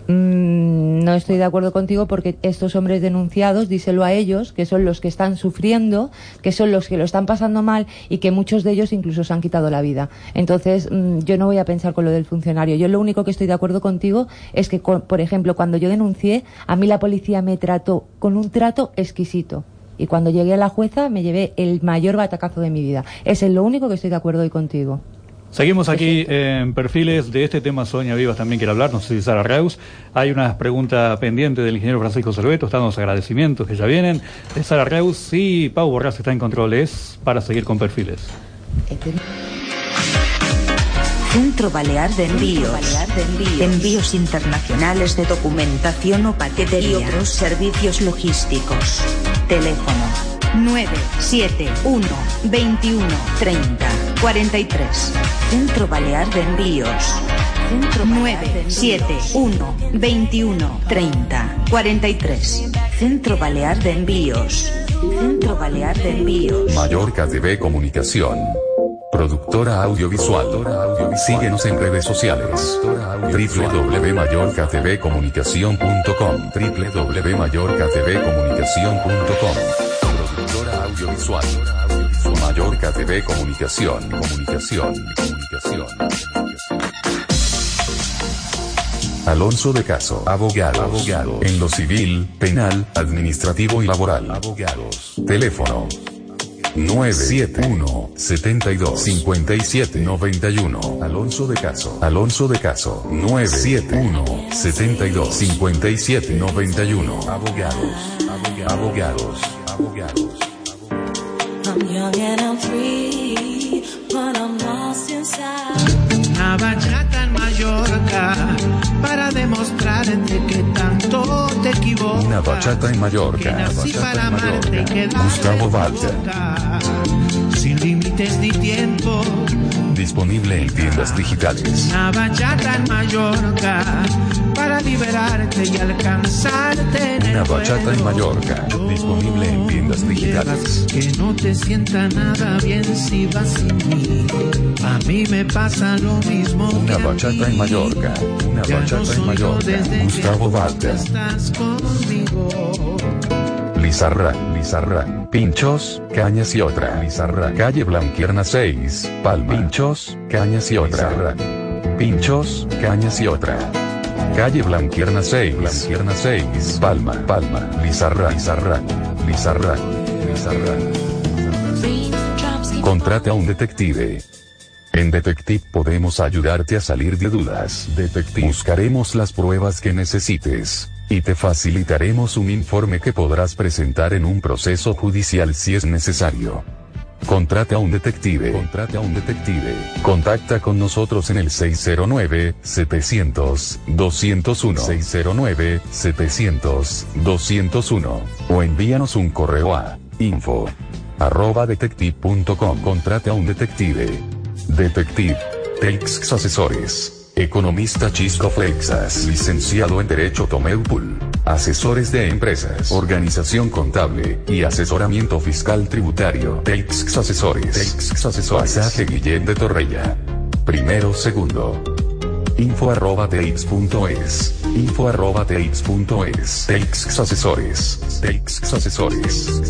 Mm, no estoy de acuerdo contigo porque estos hombres denunciados, díselo a ellos, que son los que están sufriendo, que son los que lo están pasando mal y que muchos de ellos incluso se han quitado la vida. Entonces, mm, yo no voy a pensar con lo del funcionario. Yo lo único que estoy de acuerdo contigo es que, por ejemplo, cuando yo denuncié, a mí la policía me trató con un trato exquisito. Y cuando llegué a la jueza me llevé el mayor batacazo de mi vida. Ese es lo único que estoy de acuerdo hoy contigo. Seguimos aquí en perfiles de este tema. Sonia Vivas también quiere hablar, no sé si Sara Reus. Hay una pregunta pendiente del ingeniero Francisco Cerveto, están los agradecimientos que ya vienen. De Sara Reus y Pau Borras está en controles para seguir con perfiles. Centro Balear de Envíos. Envíos internacionales de documentación o paquetería y otros servicios logísticos. Teléfono 971 21 30 43. Centro Balear de Envíos. Centro 971 21 30 43. Centro Balear de Envíos. Centro Balear de Envíos. Mallorca TV Comunicación. Productora audiovisual. Síguenos en redes sociales. www.mallorcatvcomunicación.com Productora audiovisual. Mallorca TV Comunicación. Comunicación. Comunicación. Alonso de Caso, abogado, abogado, en lo civil, penal, administrativo y laboral. Abogados. Teléfono. 971 72 57 91 Alonso de Caso. Alonso de Caso. 971 72 57 91 Abogados. Abogados. Abogados una bachata en Mallorca para demostrarte que tanto te equivocas. Una bachata en Mallorca. Bachata en Mallorca. Gustavo Valter. Sin límites ni tiempo Disponible en tiendas digitales. una bachata en Mallorca para liberarte y alcanzarte en Una bachata en. Mallorca. Disponible en tiendas digitales. Que no te sienta nada bien si vas sin mí. A mí me pasa lo mismo. Una bachata en Mallorca. Una bachata en Mallorca. Gustavo Walter. Estás conmigo. Lizarra, Lizarra, Pinchos, Cañas y otra. Lizarra, calle Blanquierna 6, Palma. Pinchos, Cañas y otra. Pinchos, Cañas y otra. Calle Blanquierna 6, Blanquierna 6, Palma, Palma. Lizarra, Lizarra, Lizarra, Lizarra. Contrata a un detective. En Detective podemos ayudarte a salir de dudas. Detective. Buscaremos las pruebas que necesites. Y te facilitaremos un informe que podrás presentar en un proceso judicial si es necesario. Contrata a un detective. Contrata a un detective. Contacta con nosotros en el 609-700-201. 609-700-201. O envíanos un correo a info arroba detective.com. Contrata a un detective. Detective. Teix Asesores. Economista Chisco Flexas. Licenciado en Derecho Tomeupul. Asesores de empresas. Organización contable. Y asesoramiento fiscal tributario. Teix Asesores. Teix Asesores. Pasaje Guillén de Torrella. Primero segundo. Info arroba teix.es. Info arroba teix.es. Teix Asesores. Teix Asesores.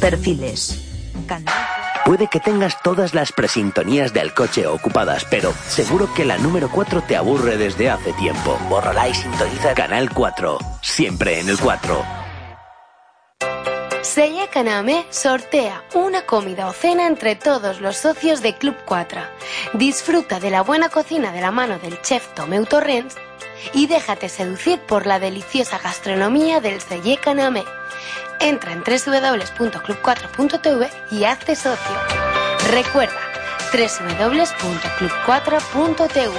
Perfiles. Puede que tengas todas las presintonías del coche ocupadas, pero seguro que la número 4 te aburre desde hace tiempo. Bórrala y sintoniza Canal 4. Siempre en el 4. Sella Caname sortea una comida o cena entre todos los socios de Club 4. Disfruta de la buena cocina de la mano del chef Tomeu Torrents y déjate seducir por la deliciosa gastronomía del Selle Caname. Entra en www.club4.tv y hazte socio. Recuerda, www.club4.tv.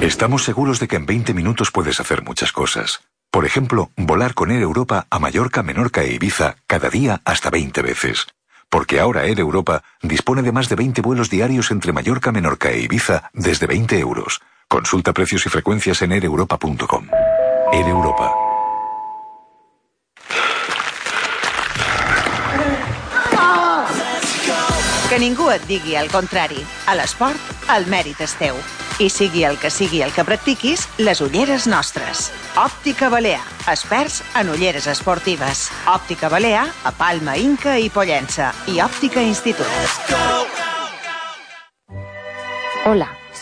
Estamos seguros de que en 20 minutos puedes hacer muchas cosas. Por ejemplo, volar con Air Europa a Mallorca, Menorca e Ibiza cada día hasta 20 veces. Porque ahora Air Europa dispone de más de 20 vuelos diarios entre Mallorca, Menorca e Ibiza desde 20 euros. Consulta precios y frecuencias en aereuropa.com. Air Europa. Que ningú et digui el contrari. A l'esport, el mèrit és teu. I sigui el que sigui el que practiquis, les ulleres nostres. Òptica Balear, experts en ulleres esportives. Òptica Balear, a Palma, Inca i Pollença. I Òptica Institut. Hola,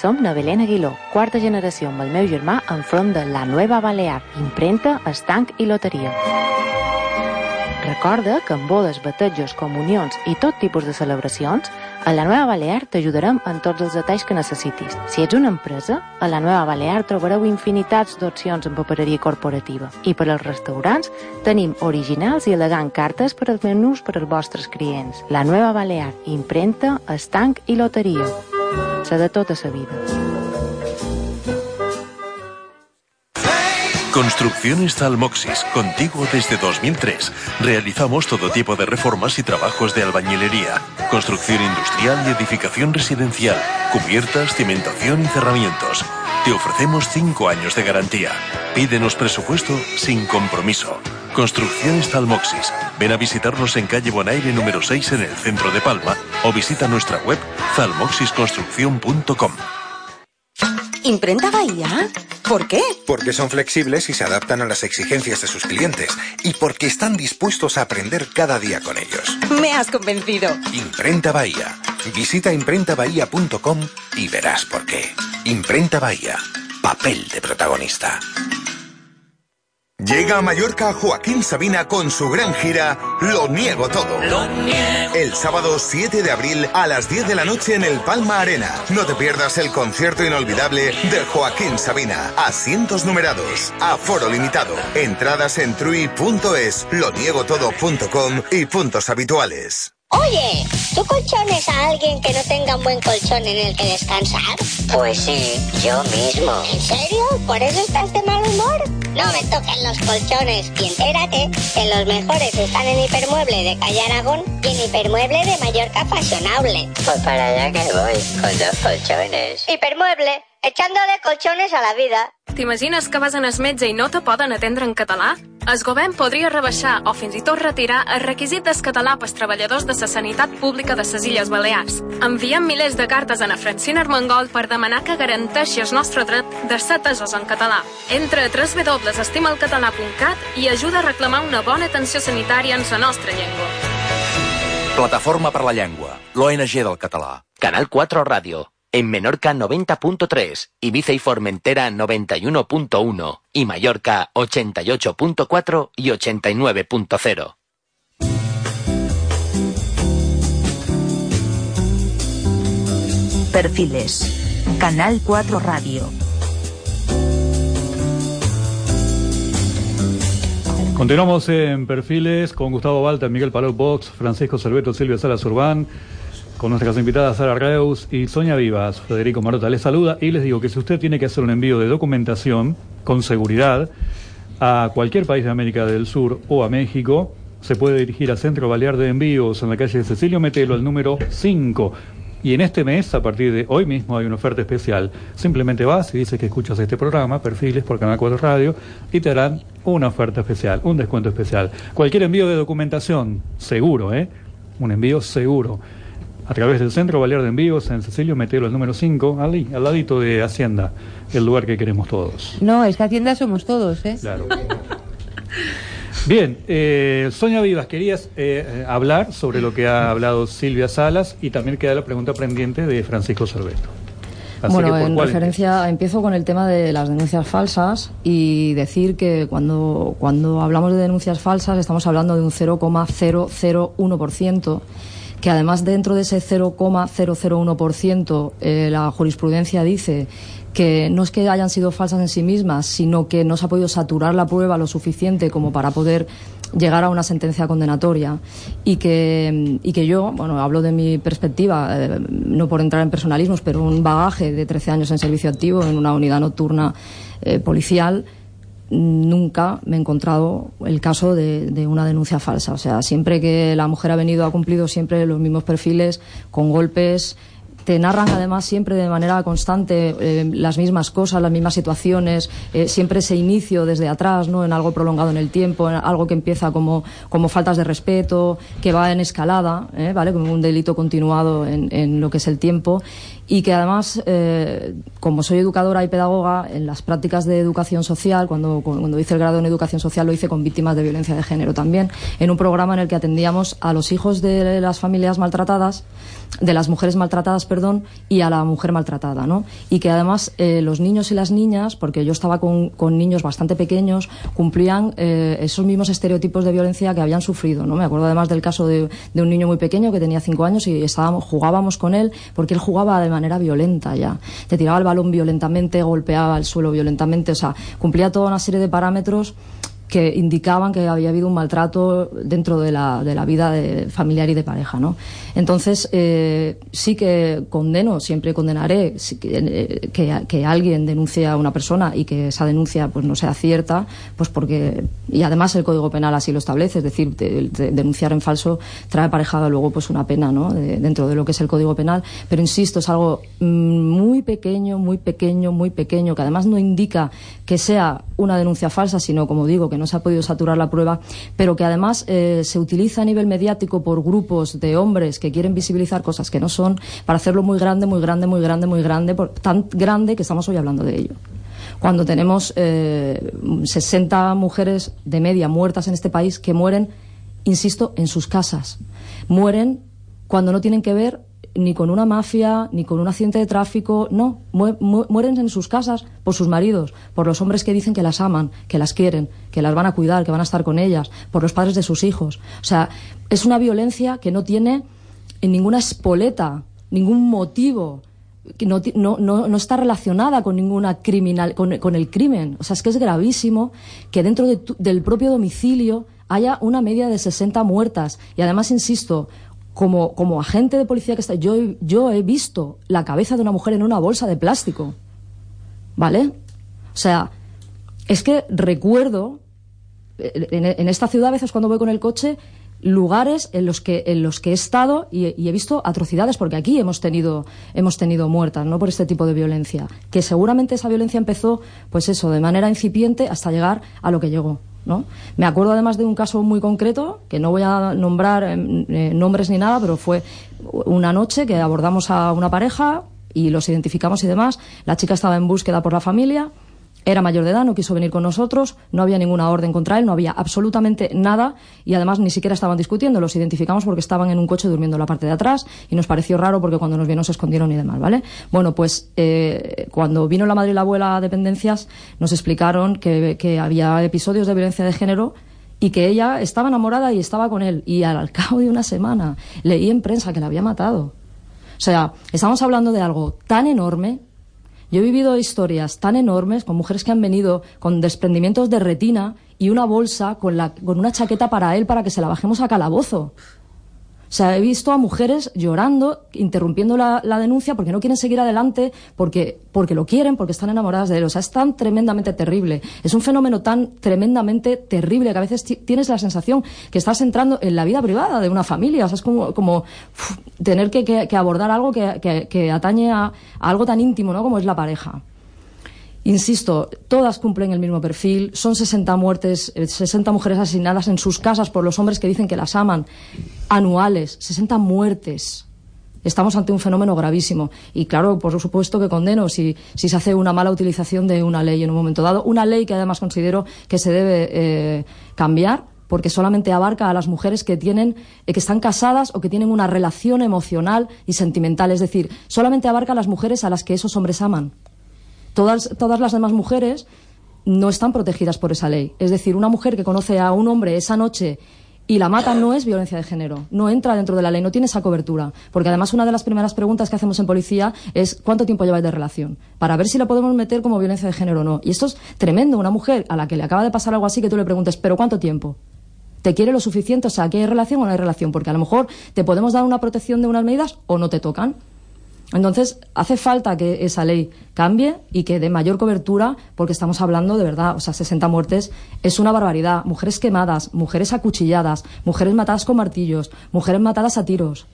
som na Belén Aguiló, quarta generació amb el meu germà enfront de La Nueva Balear, impremta, estanc i loteria. Recorda que en bodes, batejos, comunions i tot tipus de celebracions, a La Nueva Balear t'ajudarem en tots els detalls que necessitis. Si ets una empresa, a La Nueva Balear trobareu infinitats d'opcions en papereria corporativa. I per als restaurants tenim originals i elegant cartes per als menús per als vostres clients. La Nueva Balear, impremta, estanc i loteria. De tota sa vida. Construcciones Talmoxis, contigo desde 2003. Realizamos todo tipo de reformas y trabajos de albañilería, construcción industrial y edificación residencial, cubiertas, cimentación y cerramientos. Te ofrecemos 5 años de garantía. Pídenos presupuesto sin compromiso. Construcciones Talmoxis. Ven a visitarnos en calle Bonaire número 6 en el centro de Palma o visita nuestra web talmoxisconstrucción.com. ¿Imprenta Bahía? ¿Por qué? Porque son flexibles y se adaptan a las exigencias de sus clientes. Y porque están dispuestos a aprender cada día con ellos. Me has convencido. Imprenta Bahía. Visita imprentabahía.com y verás por qué. Imprenta Bahía. Papel de protagonista. Llega a Mallorca Joaquín Sabina con su gran gira Lo Niego Todo. El sábado 7 de abril a las 10 de la noche en el Palma Arena. No te pierdas el concierto inolvidable de Joaquín Sabina. Asientos numerados. Aforo limitado. Entradas en trui.es, loniegotodo.com y puntos habituales. Oye, ¿tú colchones a alguien que no tenga un buen colchón en el que descansar? Pues sí, yo mismo. ¿En serio? ¿Por eso estás de mal humor? No me toquen los colchones y entérate que los mejores están en Hipermueble de Calle Aragón y en Hipermueble de Mallorca Fashionable. Pues para allá que voy, con dos colchones. Hipermueble, echándole colchones a la vida. T'imagines que vas a el metge i no te poden atendre en català? El govern podria rebaixar o fins i tot retirar el requisit del català pels treballadors de la sanitat pública de les Illes Balears. Enviem milers de cartes a na Francina Armengol per demanar que garanteixi el nostre dret de ser atesos en català. Entra a www.estimalcatalà.cat i ajuda a reclamar una bona atenció sanitària en la nostra llengua. Plataforma per la Llengua, l'ONG del català. Canal 4 Radio. En Menorca 90.3, Ibiza y Formentera 91.1 y Mallorca 88.4 y 89.0. Perfiles. Canal 4 Radio. Continuamos en perfiles con Gustavo Balta, Miguel Palau Box, Francisco Cerveto, Silvia Salas Urbán, con nuestras invitadas Sara Reus y Sonia Vivas. Federico Marota les saluda y les digo que si usted tiene que hacer un envío de documentación con seguridad a cualquier país de América del Sur o a México, se puede dirigir al Centro Balear de Envíos en la calle Cecilio Metelo, al número 5. Y en este mes, a partir de hoy mismo, hay una oferta especial. Simplemente vas y dices que escuchas este programa, Perfiles por Canal 4 Radio, y te harán una oferta especial, un descuento especial. Cualquier envío de documentación, seguro, ¿eh? Un envío seguro. A través del Centro Balear de Envíos en Cecilio Metelo, el número 5, al, al ladito de Hacienda, el lugar que queremos todos. No, es que Hacienda somos todos, ¿eh? Claro. Bien, eh, Sonia Vivas, querías eh, eh, hablar sobre lo que ha hablado Silvia Salas y también queda la pregunta pendiente de Francisco Cerveto. Así bueno, que, ¿por en referencia, empiezo con el tema de las denuncias falsas y decir que cuando, cuando hablamos de denuncias falsas estamos hablando de un 0,001%, que además dentro de ese 0,001% eh, la jurisprudencia dice que no es que hayan sido falsas en sí mismas, sino que no se ha podido saturar la prueba lo suficiente como para poder llegar a una sentencia condenatoria. Y que, y que yo, bueno, hablo de mi perspectiva, eh, no por entrar en personalismos, pero un bagaje de 13 años en servicio activo en una unidad nocturna eh, policial, nunca me he encontrado el caso de, una denuncia falsa. O sea, siempre que la mujer ha venido ha cumplido siempre los mismos perfiles, con golpes. Te narran además siempre de manera constante eh, las mismas cosas, las mismas situaciones, eh, siempre ese inicio desde atrás, ¿no? en algo prolongado en el tiempo, en algo que empieza como, como faltas de respeto, que va en escalada, ¿eh? ¿vale? como un delito continuado en, en lo que es el tiempo y que además, eh, como soy educadora y pedagoga, en las prácticas de educación social, cuando, cuando hice el grado en educación social, lo hice con víctimas de violencia de género también, en un programa en el que atendíamos a los hijos de las familias maltratadas, de las mujeres maltratadas, perdón, y a la mujer maltratada, ¿no? Y que además eh, los niños y las niñas, porque yo estaba con, con niños bastante pequeños, cumplían eh, esos mismos estereotipos de violencia que habían sufrido, ¿no? Me acuerdo además del caso de, de un niño muy pequeño que tenía cinco años y estábamos, jugábamos con él porque él jugaba de manera violenta ya. Te tiraba el balón violentamente, golpeaba el suelo violentamente, o sea, cumplía toda una serie de parámetros que indicaban que había habido un maltrato dentro de la, de la vida de familiar y de pareja, ¿no? Entonces, eh, sí que condeno, siempre condenaré eh, que, que, alguien denuncie a una persona y que esa denuncia pues no sea cierta, pues porque, y además el Código Penal así lo establece, es decir, de, de denunciar en falso trae aparejada luego pues una pena, ¿no? De, dentro de lo que es el Código Penal, pero insisto, es algo muy pequeño, muy pequeño, muy pequeño, que además no indica que sea una denuncia falsa, sino, como digo, que no se ha podido saturar la prueba, pero que además eh, se utiliza a nivel mediático por grupos de hombres que quieren visibilizar cosas que no son para hacerlo muy grande, muy grande, muy grande, muy grande, por, tan grande que estamos hoy hablando de ello. Cuando tenemos eh, 60 mujeres de media muertas en este país que mueren, insisto, en sus casas. Mueren cuando no tienen que ver ni con una mafia, ni con un accidente de tráfico, no, mu mu mueren en sus casas por sus maridos, por los hombres que dicen que las aman, que las quieren, que las van a cuidar, que van a estar con ellas, por los padres de sus hijos. O sea, es una violencia que no tiene ninguna espoleta, ningún motivo, que no, no, no, no está relacionada con ninguna criminal, con, con, el crimen. O sea, es que es gravísimo que dentro de tu, del propio domicilio haya una media de 60 muertas. Y además, insisto, como, como agente de policía que está, yo, yo he visto la cabeza de una mujer en una bolsa de plástico. ¿Vale? O sea, es que recuerdo eh, en, en esta ciudad a veces cuando voy con el coche lugares en los que en los que he estado y, y he visto atrocidades porque aquí hemos tenido hemos tenido muertas no por este tipo de violencia que seguramente esa violencia empezó pues eso de manera incipiente hasta llegar a lo que llegó ¿no? Me acuerdo además de un caso muy concreto, que no voy a nombrar eh, eh, nombres ni nada, pero fue una noche que abordamos a una pareja y los identificamos y demás. La chica estaba en búsqueda por la familia, era mayor de edad, no quiso venir con nosotros, no había ninguna orden contra él, no había absolutamente nada y además ni siquiera estaban discutiendo, los identificamos porque estaban en un coche durmiendo en la parte de atrás y nos pareció raro porque cuando nos vieron se escondieron y demás, ¿vale? Bueno, pues eh, cuando vino la madre y la abuela a dependencias nos explicaron que, que había episodios de violencia de género y que ella estaba enamorada y estaba con él y al, cabo de una semana leí en prensa que la había matado. O sea, estamos hablando de algo tan enorme yo he vivido historias tan enormes con mujeres que han venido con desprendimientos de retina y una bolsa con, la, con una chaqueta para él para que se la bajemos a calabozo. O sea, he visto a mujeres llorando, interrumpiendo la, denuncia porque no quieren seguir adelante, porque, porque lo quieren, porque están enamoradas de él. O sea, es tan tremendamente terrible. Es un fenómeno tan tremendamente terrible que a veces ti- tienes la sensación que estás entrando en la vida privada de una familia. O sea, es como, como tener que, que- abordar algo que, que- que atañe a, a algo tan íntimo, ¿no? Como es la pareja. Insisto, todas cumplen el mismo perfil, son 60 muertes, eh, 60 mujeres asesinadas en sus casas por los hombres que dicen que las aman, anuales, 60 muertes. Estamos ante un fenómeno gravísimo. Y claro, por supuesto que condeno si, si se hace una mala utilización de una ley en un momento dado. Una ley que además considero que se debe eh, cambiar porque solamente abarca a las mujeres que tienen eh, que están casadas o que tienen una relación emocional y sentimental, es decir, solamente abarca a las mujeres a las que esos hombres aman. Todas, todas las demás mujeres no están protegidas por esa ley. Es decir, una mujer que conoce a un hombre esa noche y la mata no es violencia de género, no entra dentro de la ley, no tiene esa cobertura. Porque además una de las primeras preguntas que hacemos en policía es ¿cuánto tiempo lleváis de relación? Para ver si la podemos meter como violencia de género o no. Y esto es tremendo, una mujer a la que le acaba de pasar algo así que tú le preguntes ¿pero cuánto tiempo? ¿Te quiere lo suficiente? O sea, ¿que hay relación o no hay relación? Porque a lo mejor te podemos dar una protección de unas medidas o no te tocan. Entonces, hace falta que esa ley cambie y que dé mayor cobertura, porque estamos hablando de verdad, o sea, 60 muertes es una barbaridad. Mujeres quemadas, mujeres acuchilladas, mujeres matadas con martillos, mujeres matadas a tiros.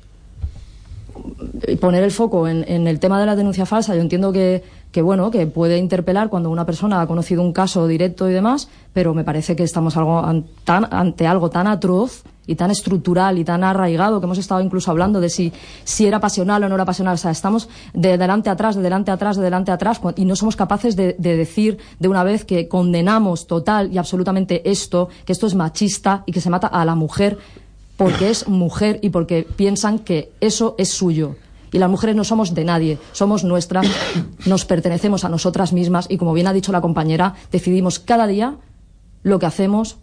Y poner el foco en, el tema de la denuncia falsa, yo entiendo que, que, bueno, que puede interpelar cuando una persona ha conocido un caso directo y demás, pero me parece que estamos algo, ante algo tan atroz y tan estructural y tan arraigado que hemos estado incluso hablando de si, si era pasional o no era pasional. O sea, estamos de delante atrás, de delante atrás, de delante atrás y no somos capaces de, de decir de una vez que condenamos total y absolutamente esto, que esto es machista y que se mata a la mujer porque es mujer y porque piensan que eso es suyo. Y las mujeres no somos de nadie, somos nuestras, nos pertenecemos a nosotras mismas y como bien ha dicho la compañera, decidimos cada día lo que hacemos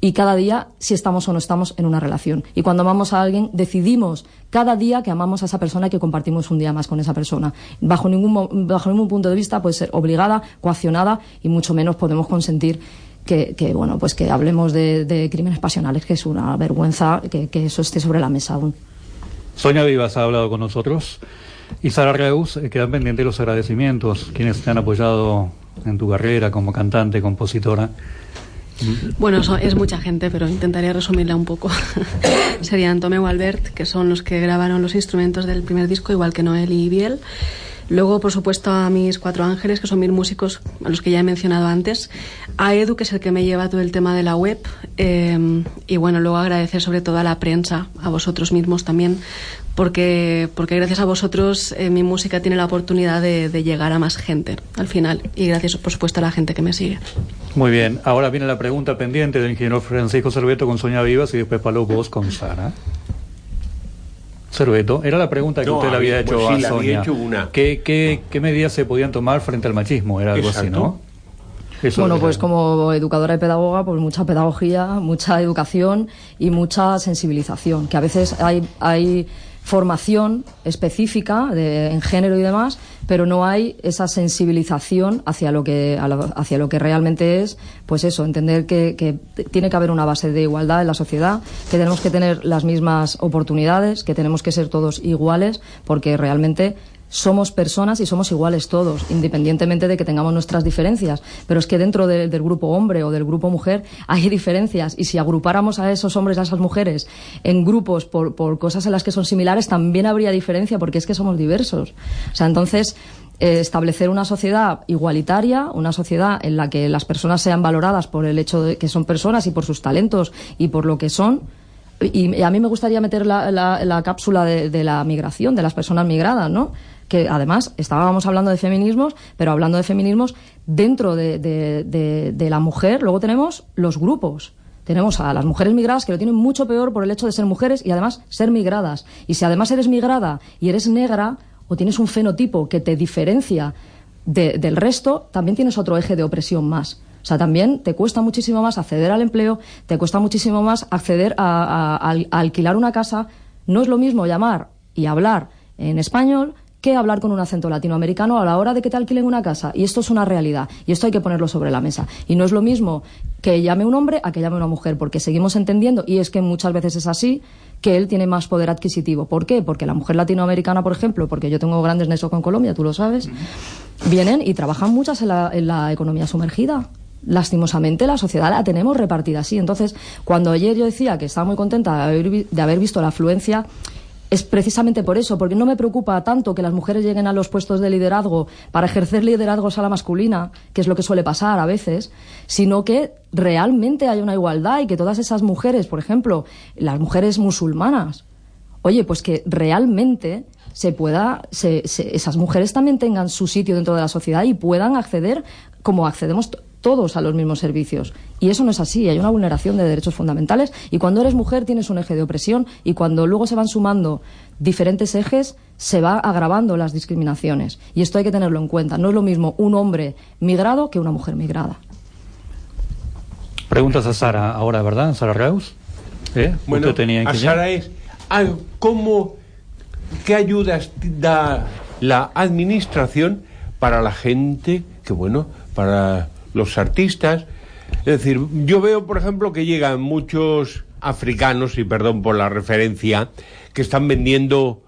y cada día si estamos o no estamos en una relación. Y cuando amamos a alguien, decidimos cada día que amamos a esa persona y que compartimos un día más con esa persona. Bajo ningún, bajo ningún punto de vista puede ser obligada, coaccionada y mucho menos podemos consentir que, que, bueno, pues que hablemos de, crímenes pasionales, que es una vergüenza que, que eso esté sobre la mesa aún. Sonia Vivas ha hablado con nosotros y Sara Reus, eh, quedan pendientes los agradecimientos, quienes te han apoyado en tu carrera como cantante, compositora. Bueno, so- es mucha gente, pero intentaré resumirla un poco. (laughs) Serían Tomeu Albert, que son los que grabaron los instrumentos del primer disco, igual que Noel y Biel. Luego, por supuesto, a mis cuatro ángeles, que son mis músicos, a los que ya he mencionado antes. A Edu, que es el que me lleva todo el tema de la web. eh, y bueno, luego agradecer sobre todo a la prensa, a vosotros mismos también, porque, porque gracias a vosotros eh, mi música tiene la oportunidad de, llegar a más gente al final. Y gracias, por supuesto, a la gente que me sigue. Muy bien, ahora viene la pregunta pendiente del ingeniero Francisco Cerveto con Sonia Vivas y después Palo vos con Sara. Cerveto, era la pregunta que No, usted le había pues hecho sí, a le había Sonia. hecho una. ¿Qué, qué, qué medidas se podían tomar frente al machismo? Era algo así, Exacto. ¿no? Eso bueno, pues como educadora y pedagoga, pues mucha pedagogía, mucha educación y mucha sensibilización. Que a veces hay, hay formación específica de- en género y demás, pero no hay esa sensibilización hacia lo que, hacia lo que realmente es, pues eso, entender que, que tiene que haber una base de igualdad en la sociedad, que tenemos que tener las mismas oportunidades, que tenemos que ser todos iguales, porque realmente somos personas y somos iguales todos, independientemente de que tengamos nuestras diferencias. Pero es que dentro de- del grupo hombre o del grupo mujer hay diferencias y si agrupáramos a esos hombres, a esas mujeres en grupos por, por cosas en las que son similares, también habría diferencia porque es que somos diversos. O sea, entonces, eh, establecer una sociedad igualitaria, una sociedad en la que las personas sean valoradas por el hecho de que son personas y por sus talentos y por lo que son, y, y a mí me gustaría meter la, la- la cápsula de, de la migración, de las personas migradas, ¿no? Que además estábamos hablando de feminismos, pero hablando de feminismos dentro de, de- la mujer, luego tenemos los grupos. Tenemos a las mujeres migradas que lo tienen mucho peor por el hecho de ser mujeres y además ser migradas. Y si además eres migrada y eres negra o tienes un fenotipo que te diferencia de- del resto, también tienes otro eje de opresión más. O sea, también te cuesta muchísimo más acceder al empleo, te cuesta muchísimo más acceder a alquilar una casa. No es lo mismo llamar y hablar en español que hablar con un acento latinoamericano a la hora de que te alquilen una casa. Y esto es una realidad. Y esto hay que ponerlo sobre la mesa. Y no es lo mismo que llame un hombre a que llame una mujer, porque seguimos entendiendo, y es que muchas veces es así, que él tiene más poder adquisitivo. ¿Por qué? Porque la mujer latinoamericana, por ejemplo, porque yo tengo grandes nexos con Colombia, tú lo sabes, vienen y trabajan muchas en la, en la economía sumergida. Lastimosamente, la sociedad la tenemos repartida así. Entonces, cuando ayer yo decía que estaba muy contenta de haber, de haber visto la afluencia, es precisamente por eso, porque no me preocupa tanto que las mujeres lleguen a los puestos de liderazgo para ejercer liderazgos a la masculina, que es lo que suele pasar a veces, sino que realmente hay una igualdad y que todas esas mujeres, por ejemplo, las mujeres musulmanas, oye, pues que realmente se pueda, se- se- esas mujeres también tengan su sitio dentro de la sociedad y puedan acceder como accedemos todos a los mismos servicios. Y eso no es así, hay una vulneración de derechos fundamentales y cuando eres mujer tienes un eje de opresión y cuando luego se van sumando diferentes ejes se va agravando las discriminaciones. Y esto hay que tenerlo en cuenta. No es lo mismo un hombre migrado que una mujer migrada. Preguntas a Sara ahora, ¿verdad? Sara Reus. ¿Eh? Bueno, a Sara es, ah, ¿cómo, ¿qué ayudas da la administración para la gente, que bueno, para los artistas? Es decir, yo veo, por ejemplo, que llegan muchos africanos, y perdón por la referencia, que están vendiendo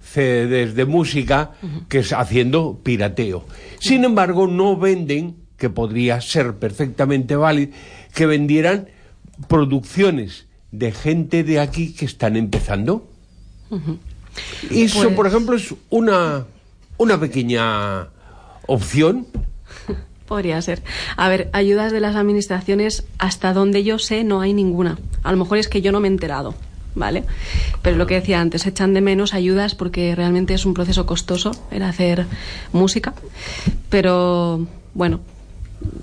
CDs de música, que es haciendo pirateo. Sin embargo, no venden, que podría ser perfectamente válido, que vendieran producciones de gente de aquí que están empezando. Eso, Pues- por ejemplo, es una, una pequeña opción. Podría ser. A ver, ayudas de las administraciones, hasta donde yo sé, no hay ninguna. A lo mejor es que yo no me he enterado, ¿vale? Pero lo que decía antes, echan de menos ayudas porque realmente es un proceso costoso el hacer música. Pero, bueno,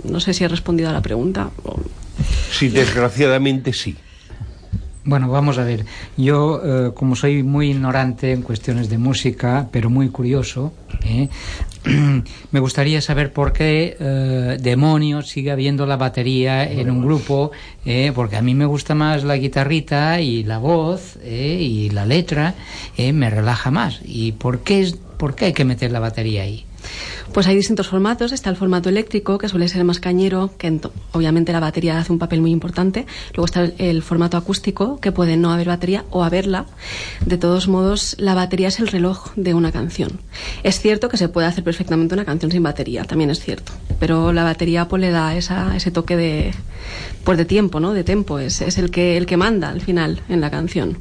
no sé si he respondido a la pregunta. Sí, desgraciadamente sí. Bueno, vamos a ver. Yo, eh, como soy muy ignorante en cuestiones de música, pero muy curioso, ¿eh? (clears throat) me gustaría saber por qué eh, demonios sigue habiendo la batería en un grupo, ¿eh? porque a mí me gusta más la guitarrita y la voz ¿eh? y la letra, me relaja más. ¿Y por qué, es, por qué hay que meter la batería ahí? Pues hay distintos formatos. Está el formato eléctrico, que suele ser más cañero, que obviamente la batería hace un papel muy importante. Luego está el, el formato acústico, que puede no haber batería o haberla. De todos modos, la batería es el reloj de una canción. Es cierto que se puede hacer perfectamente una canción sin batería, también es cierto. Pero la batería pues le da esa, ese toque de, pues de tiempo, ¿no? De tempo. Es, es el, que, el que manda al final en la canción.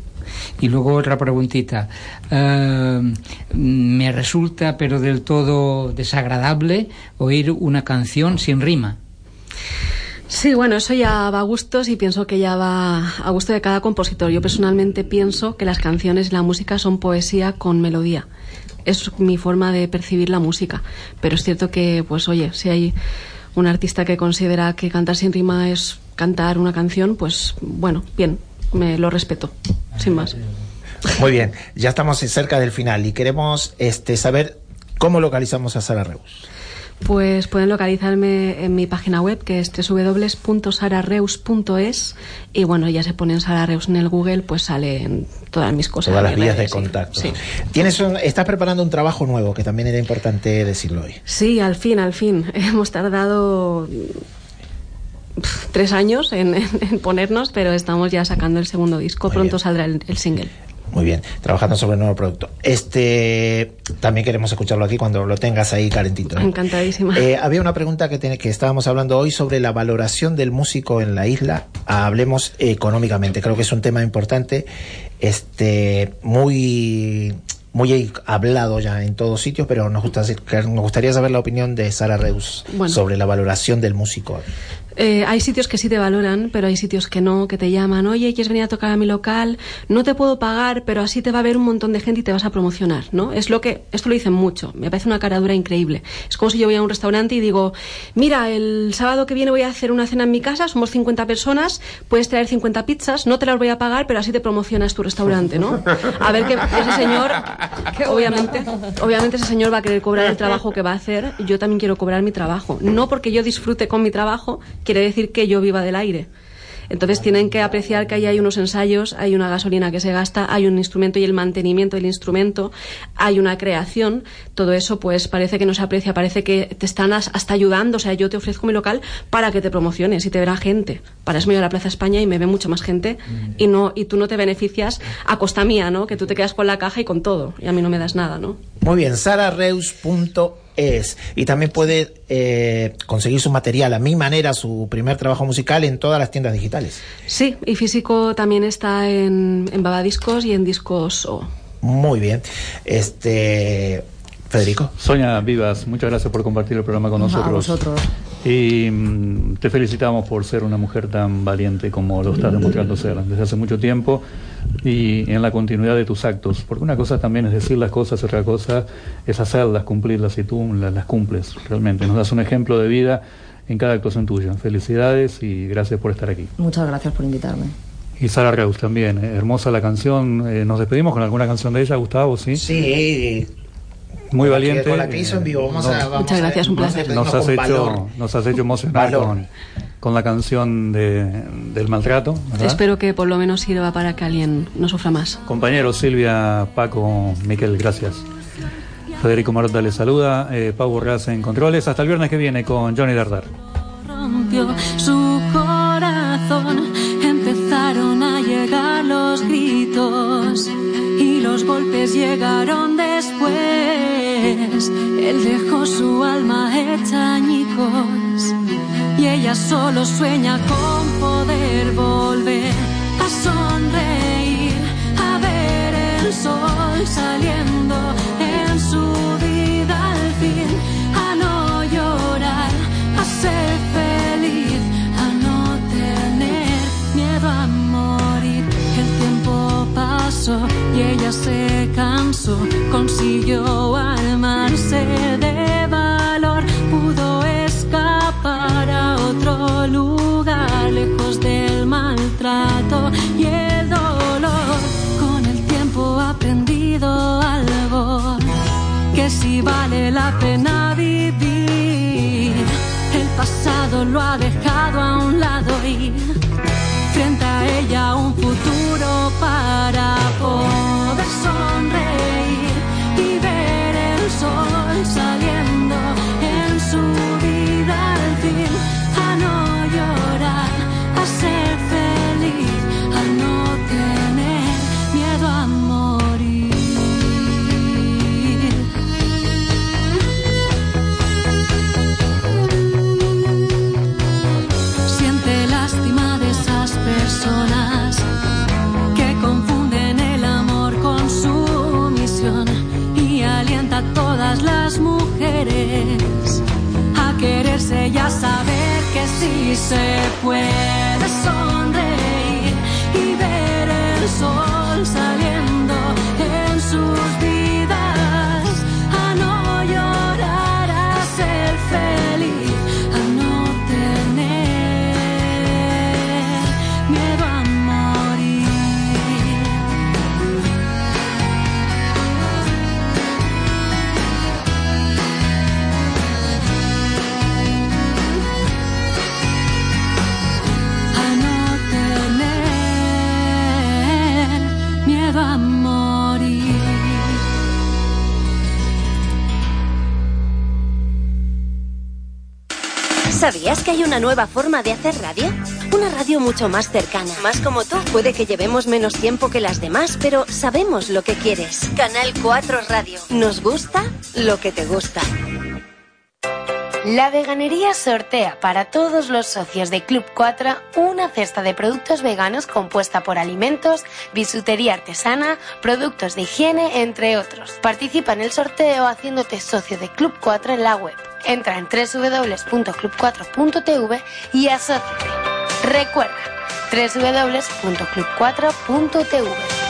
Y luego otra preguntita. Eh, me resulta, pero del todo desagradable, oír una canción sin rima. Sí, bueno, eso ya va a gustos y pienso que ya va a gusto de cada compositor. Yo personalmente pienso que las canciones y la música son poesía con melodía. Es mi forma de percibir la música. Pero es cierto que, pues oye, si hay un artista que considera que cantar sin rima es cantar una canción, pues bueno, bien, me lo respeto, sin más. Muy bien, ya estamos cerca del final y queremos este, saber cómo localizamos a Sara Reus. Pues pueden localizarme en mi página web que es www.sarareus.es y bueno, ya se ponen Sara Reus en el Google, pues salen todas mis cosas. Todas las vías de contacto. Sí. Tienes un- estás preparando un trabajo nuevo, que también era importante decirlo hoy. Sí, al fin, al fin. (laughs) Hemos tardado tres años en, en- (laughs) en ponernos, pero estamos ya sacando el segundo disco. Pronto saldrá el, el single. Muy bien, trabajando sobre un nuevo producto. Este también queremos escucharlo aquí cuando lo tengas ahí calentito. ¿eh? Encantadísima. Eh, había una pregunta que, tiene- que estábamos hablando hoy sobre la valoración del músico en la isla. Hablemos económicamente. Creo que es un tema importante, este, muy, muy hablado ya en todos sitios, pero nos, gusta, nos gustaría saber la opinión de Sara Reus Bueno. sobre la valoración del músico. Eh, hay sitios que sí te valoran, pero hay sitios que no, que te llaman, oye, ¿quieres venir a tocar a mi local? No te puedo pagar, pero así te va a ver un montón de gente y te vas a promocionar, ¿no? Es lo que, esto lo dicen mucho, me parece una caradura increíble. Es como si yo voy a un restaurante y digo, mira, el sábado que viene voy a hacer una cena en mi casa, somos 50 personas, puedes traer 50 pizzas, no te las voy a pagar, pero así te promocionas tu restaurante, ¿no? A ver que ese señor, (laughs) obviamente, obviamente ese señor va a querer cobrar el trabajo que va a hacer, yo también quiero cobrar mi trabajo. No porque yo disfrute con mi trabajo, quiere decir que yo viva del aire. Entonces tienen que apreciar que ahí hay unos ensayos, hay una gasolina que se gasta, hay un instrumento y el mantenimiento del instrumento, hay una creación. Todo eso pues parece que no se aprecia, parece que te están as- hasta ayudando. O sea, yo te ofrezco mi local para que te promociones y te verá gente. Para eso me voy a la Plaza España y me ve mucha más gente y no y tú no te beneficias a costa mía, ¿no? Que tú te quedas con la caja y con todo y a mí no me das nada, ¿no? Muy bien, sarareus.es. Y también puede eh, conseguir su material a mi manera, su primer trabajo musical en todas las tiendas digitales. Sí, y físico también está en, en Babadiscos y en Discos O. Muy bien. Este. Federico. Sonia Vivas, muchas gracias por compartir el programa con A nosotros. vosotros. Y mm, te felicitamos por ser una mujer tan valiente como lo estás demostrando ser desde hace mucho tiempo y en la continuidad de tus actos. Porque una cosa también es decir las cosas, otra cosa es hacerlas, cumplirlas y tú las, las cumples realmente. Nos das un ejemplo de vida en cada actuación tuya. Felicidades y gracias por estar aquí. Muchas gracias por invitarme. Y Sara Reus también, eh, hermosa la canción. Eh, ¿Nos despedimos con alguna canción de ella, Gustavo? Sí. Sí. Muy Con la que- valiente. con la que hizo en vivo. Vamos a- vamos Muchas a- gracias, un placer. Nos has, hecho, nos has hecho emocionar con, con la canción de, del maltrato. ¿verdad? Espero que por lo menos sirva para que alguien no sufra más. Compañeros Silvia, Paco, Miquel, gracias. Federico Marota les saluda, eh, Pau Borrás en controles. Hasta el viernes que viene con Johnny Dardar. rompió su corazón. Empezaron a llegar los gritos y los golpes llegaron después. Él dejó su alma hecha añicos ella solo sueña con poder volver a sonreír, a ver el sol saliendo en su vida al fin, a no llorar, a ser feliz, a no tener miedo a morir. El tiempo pasó y ella se cansó, consiguió armarse de valor, pudo lejos del maltrato y el dolor. Con el tiempo ha aprendido algo que si vale la pena vivir. El pasado lo ha dejado a un lado y frente a ella un futuro para poder sonreír y ver el sol saliendo hay una nueva forma de hacer radio? Una radio mucho más cercana, más como tú. Puede que llevemos menos tiempo que las demás, pero sabemos lo que quieres. Canal 4 Radio. Nos gusta lo que te gusta. La veganería sortea para todos los socios de Club 4 una cesta de productos veganos compuesta por alimentos, bisutería artesana, productos de higiene, entre otros. Participa en el sorteo haciéndote socio de Club 4 en la web. Entra en www.club4.tv y asóciate. Recuerda, www.club4.tv.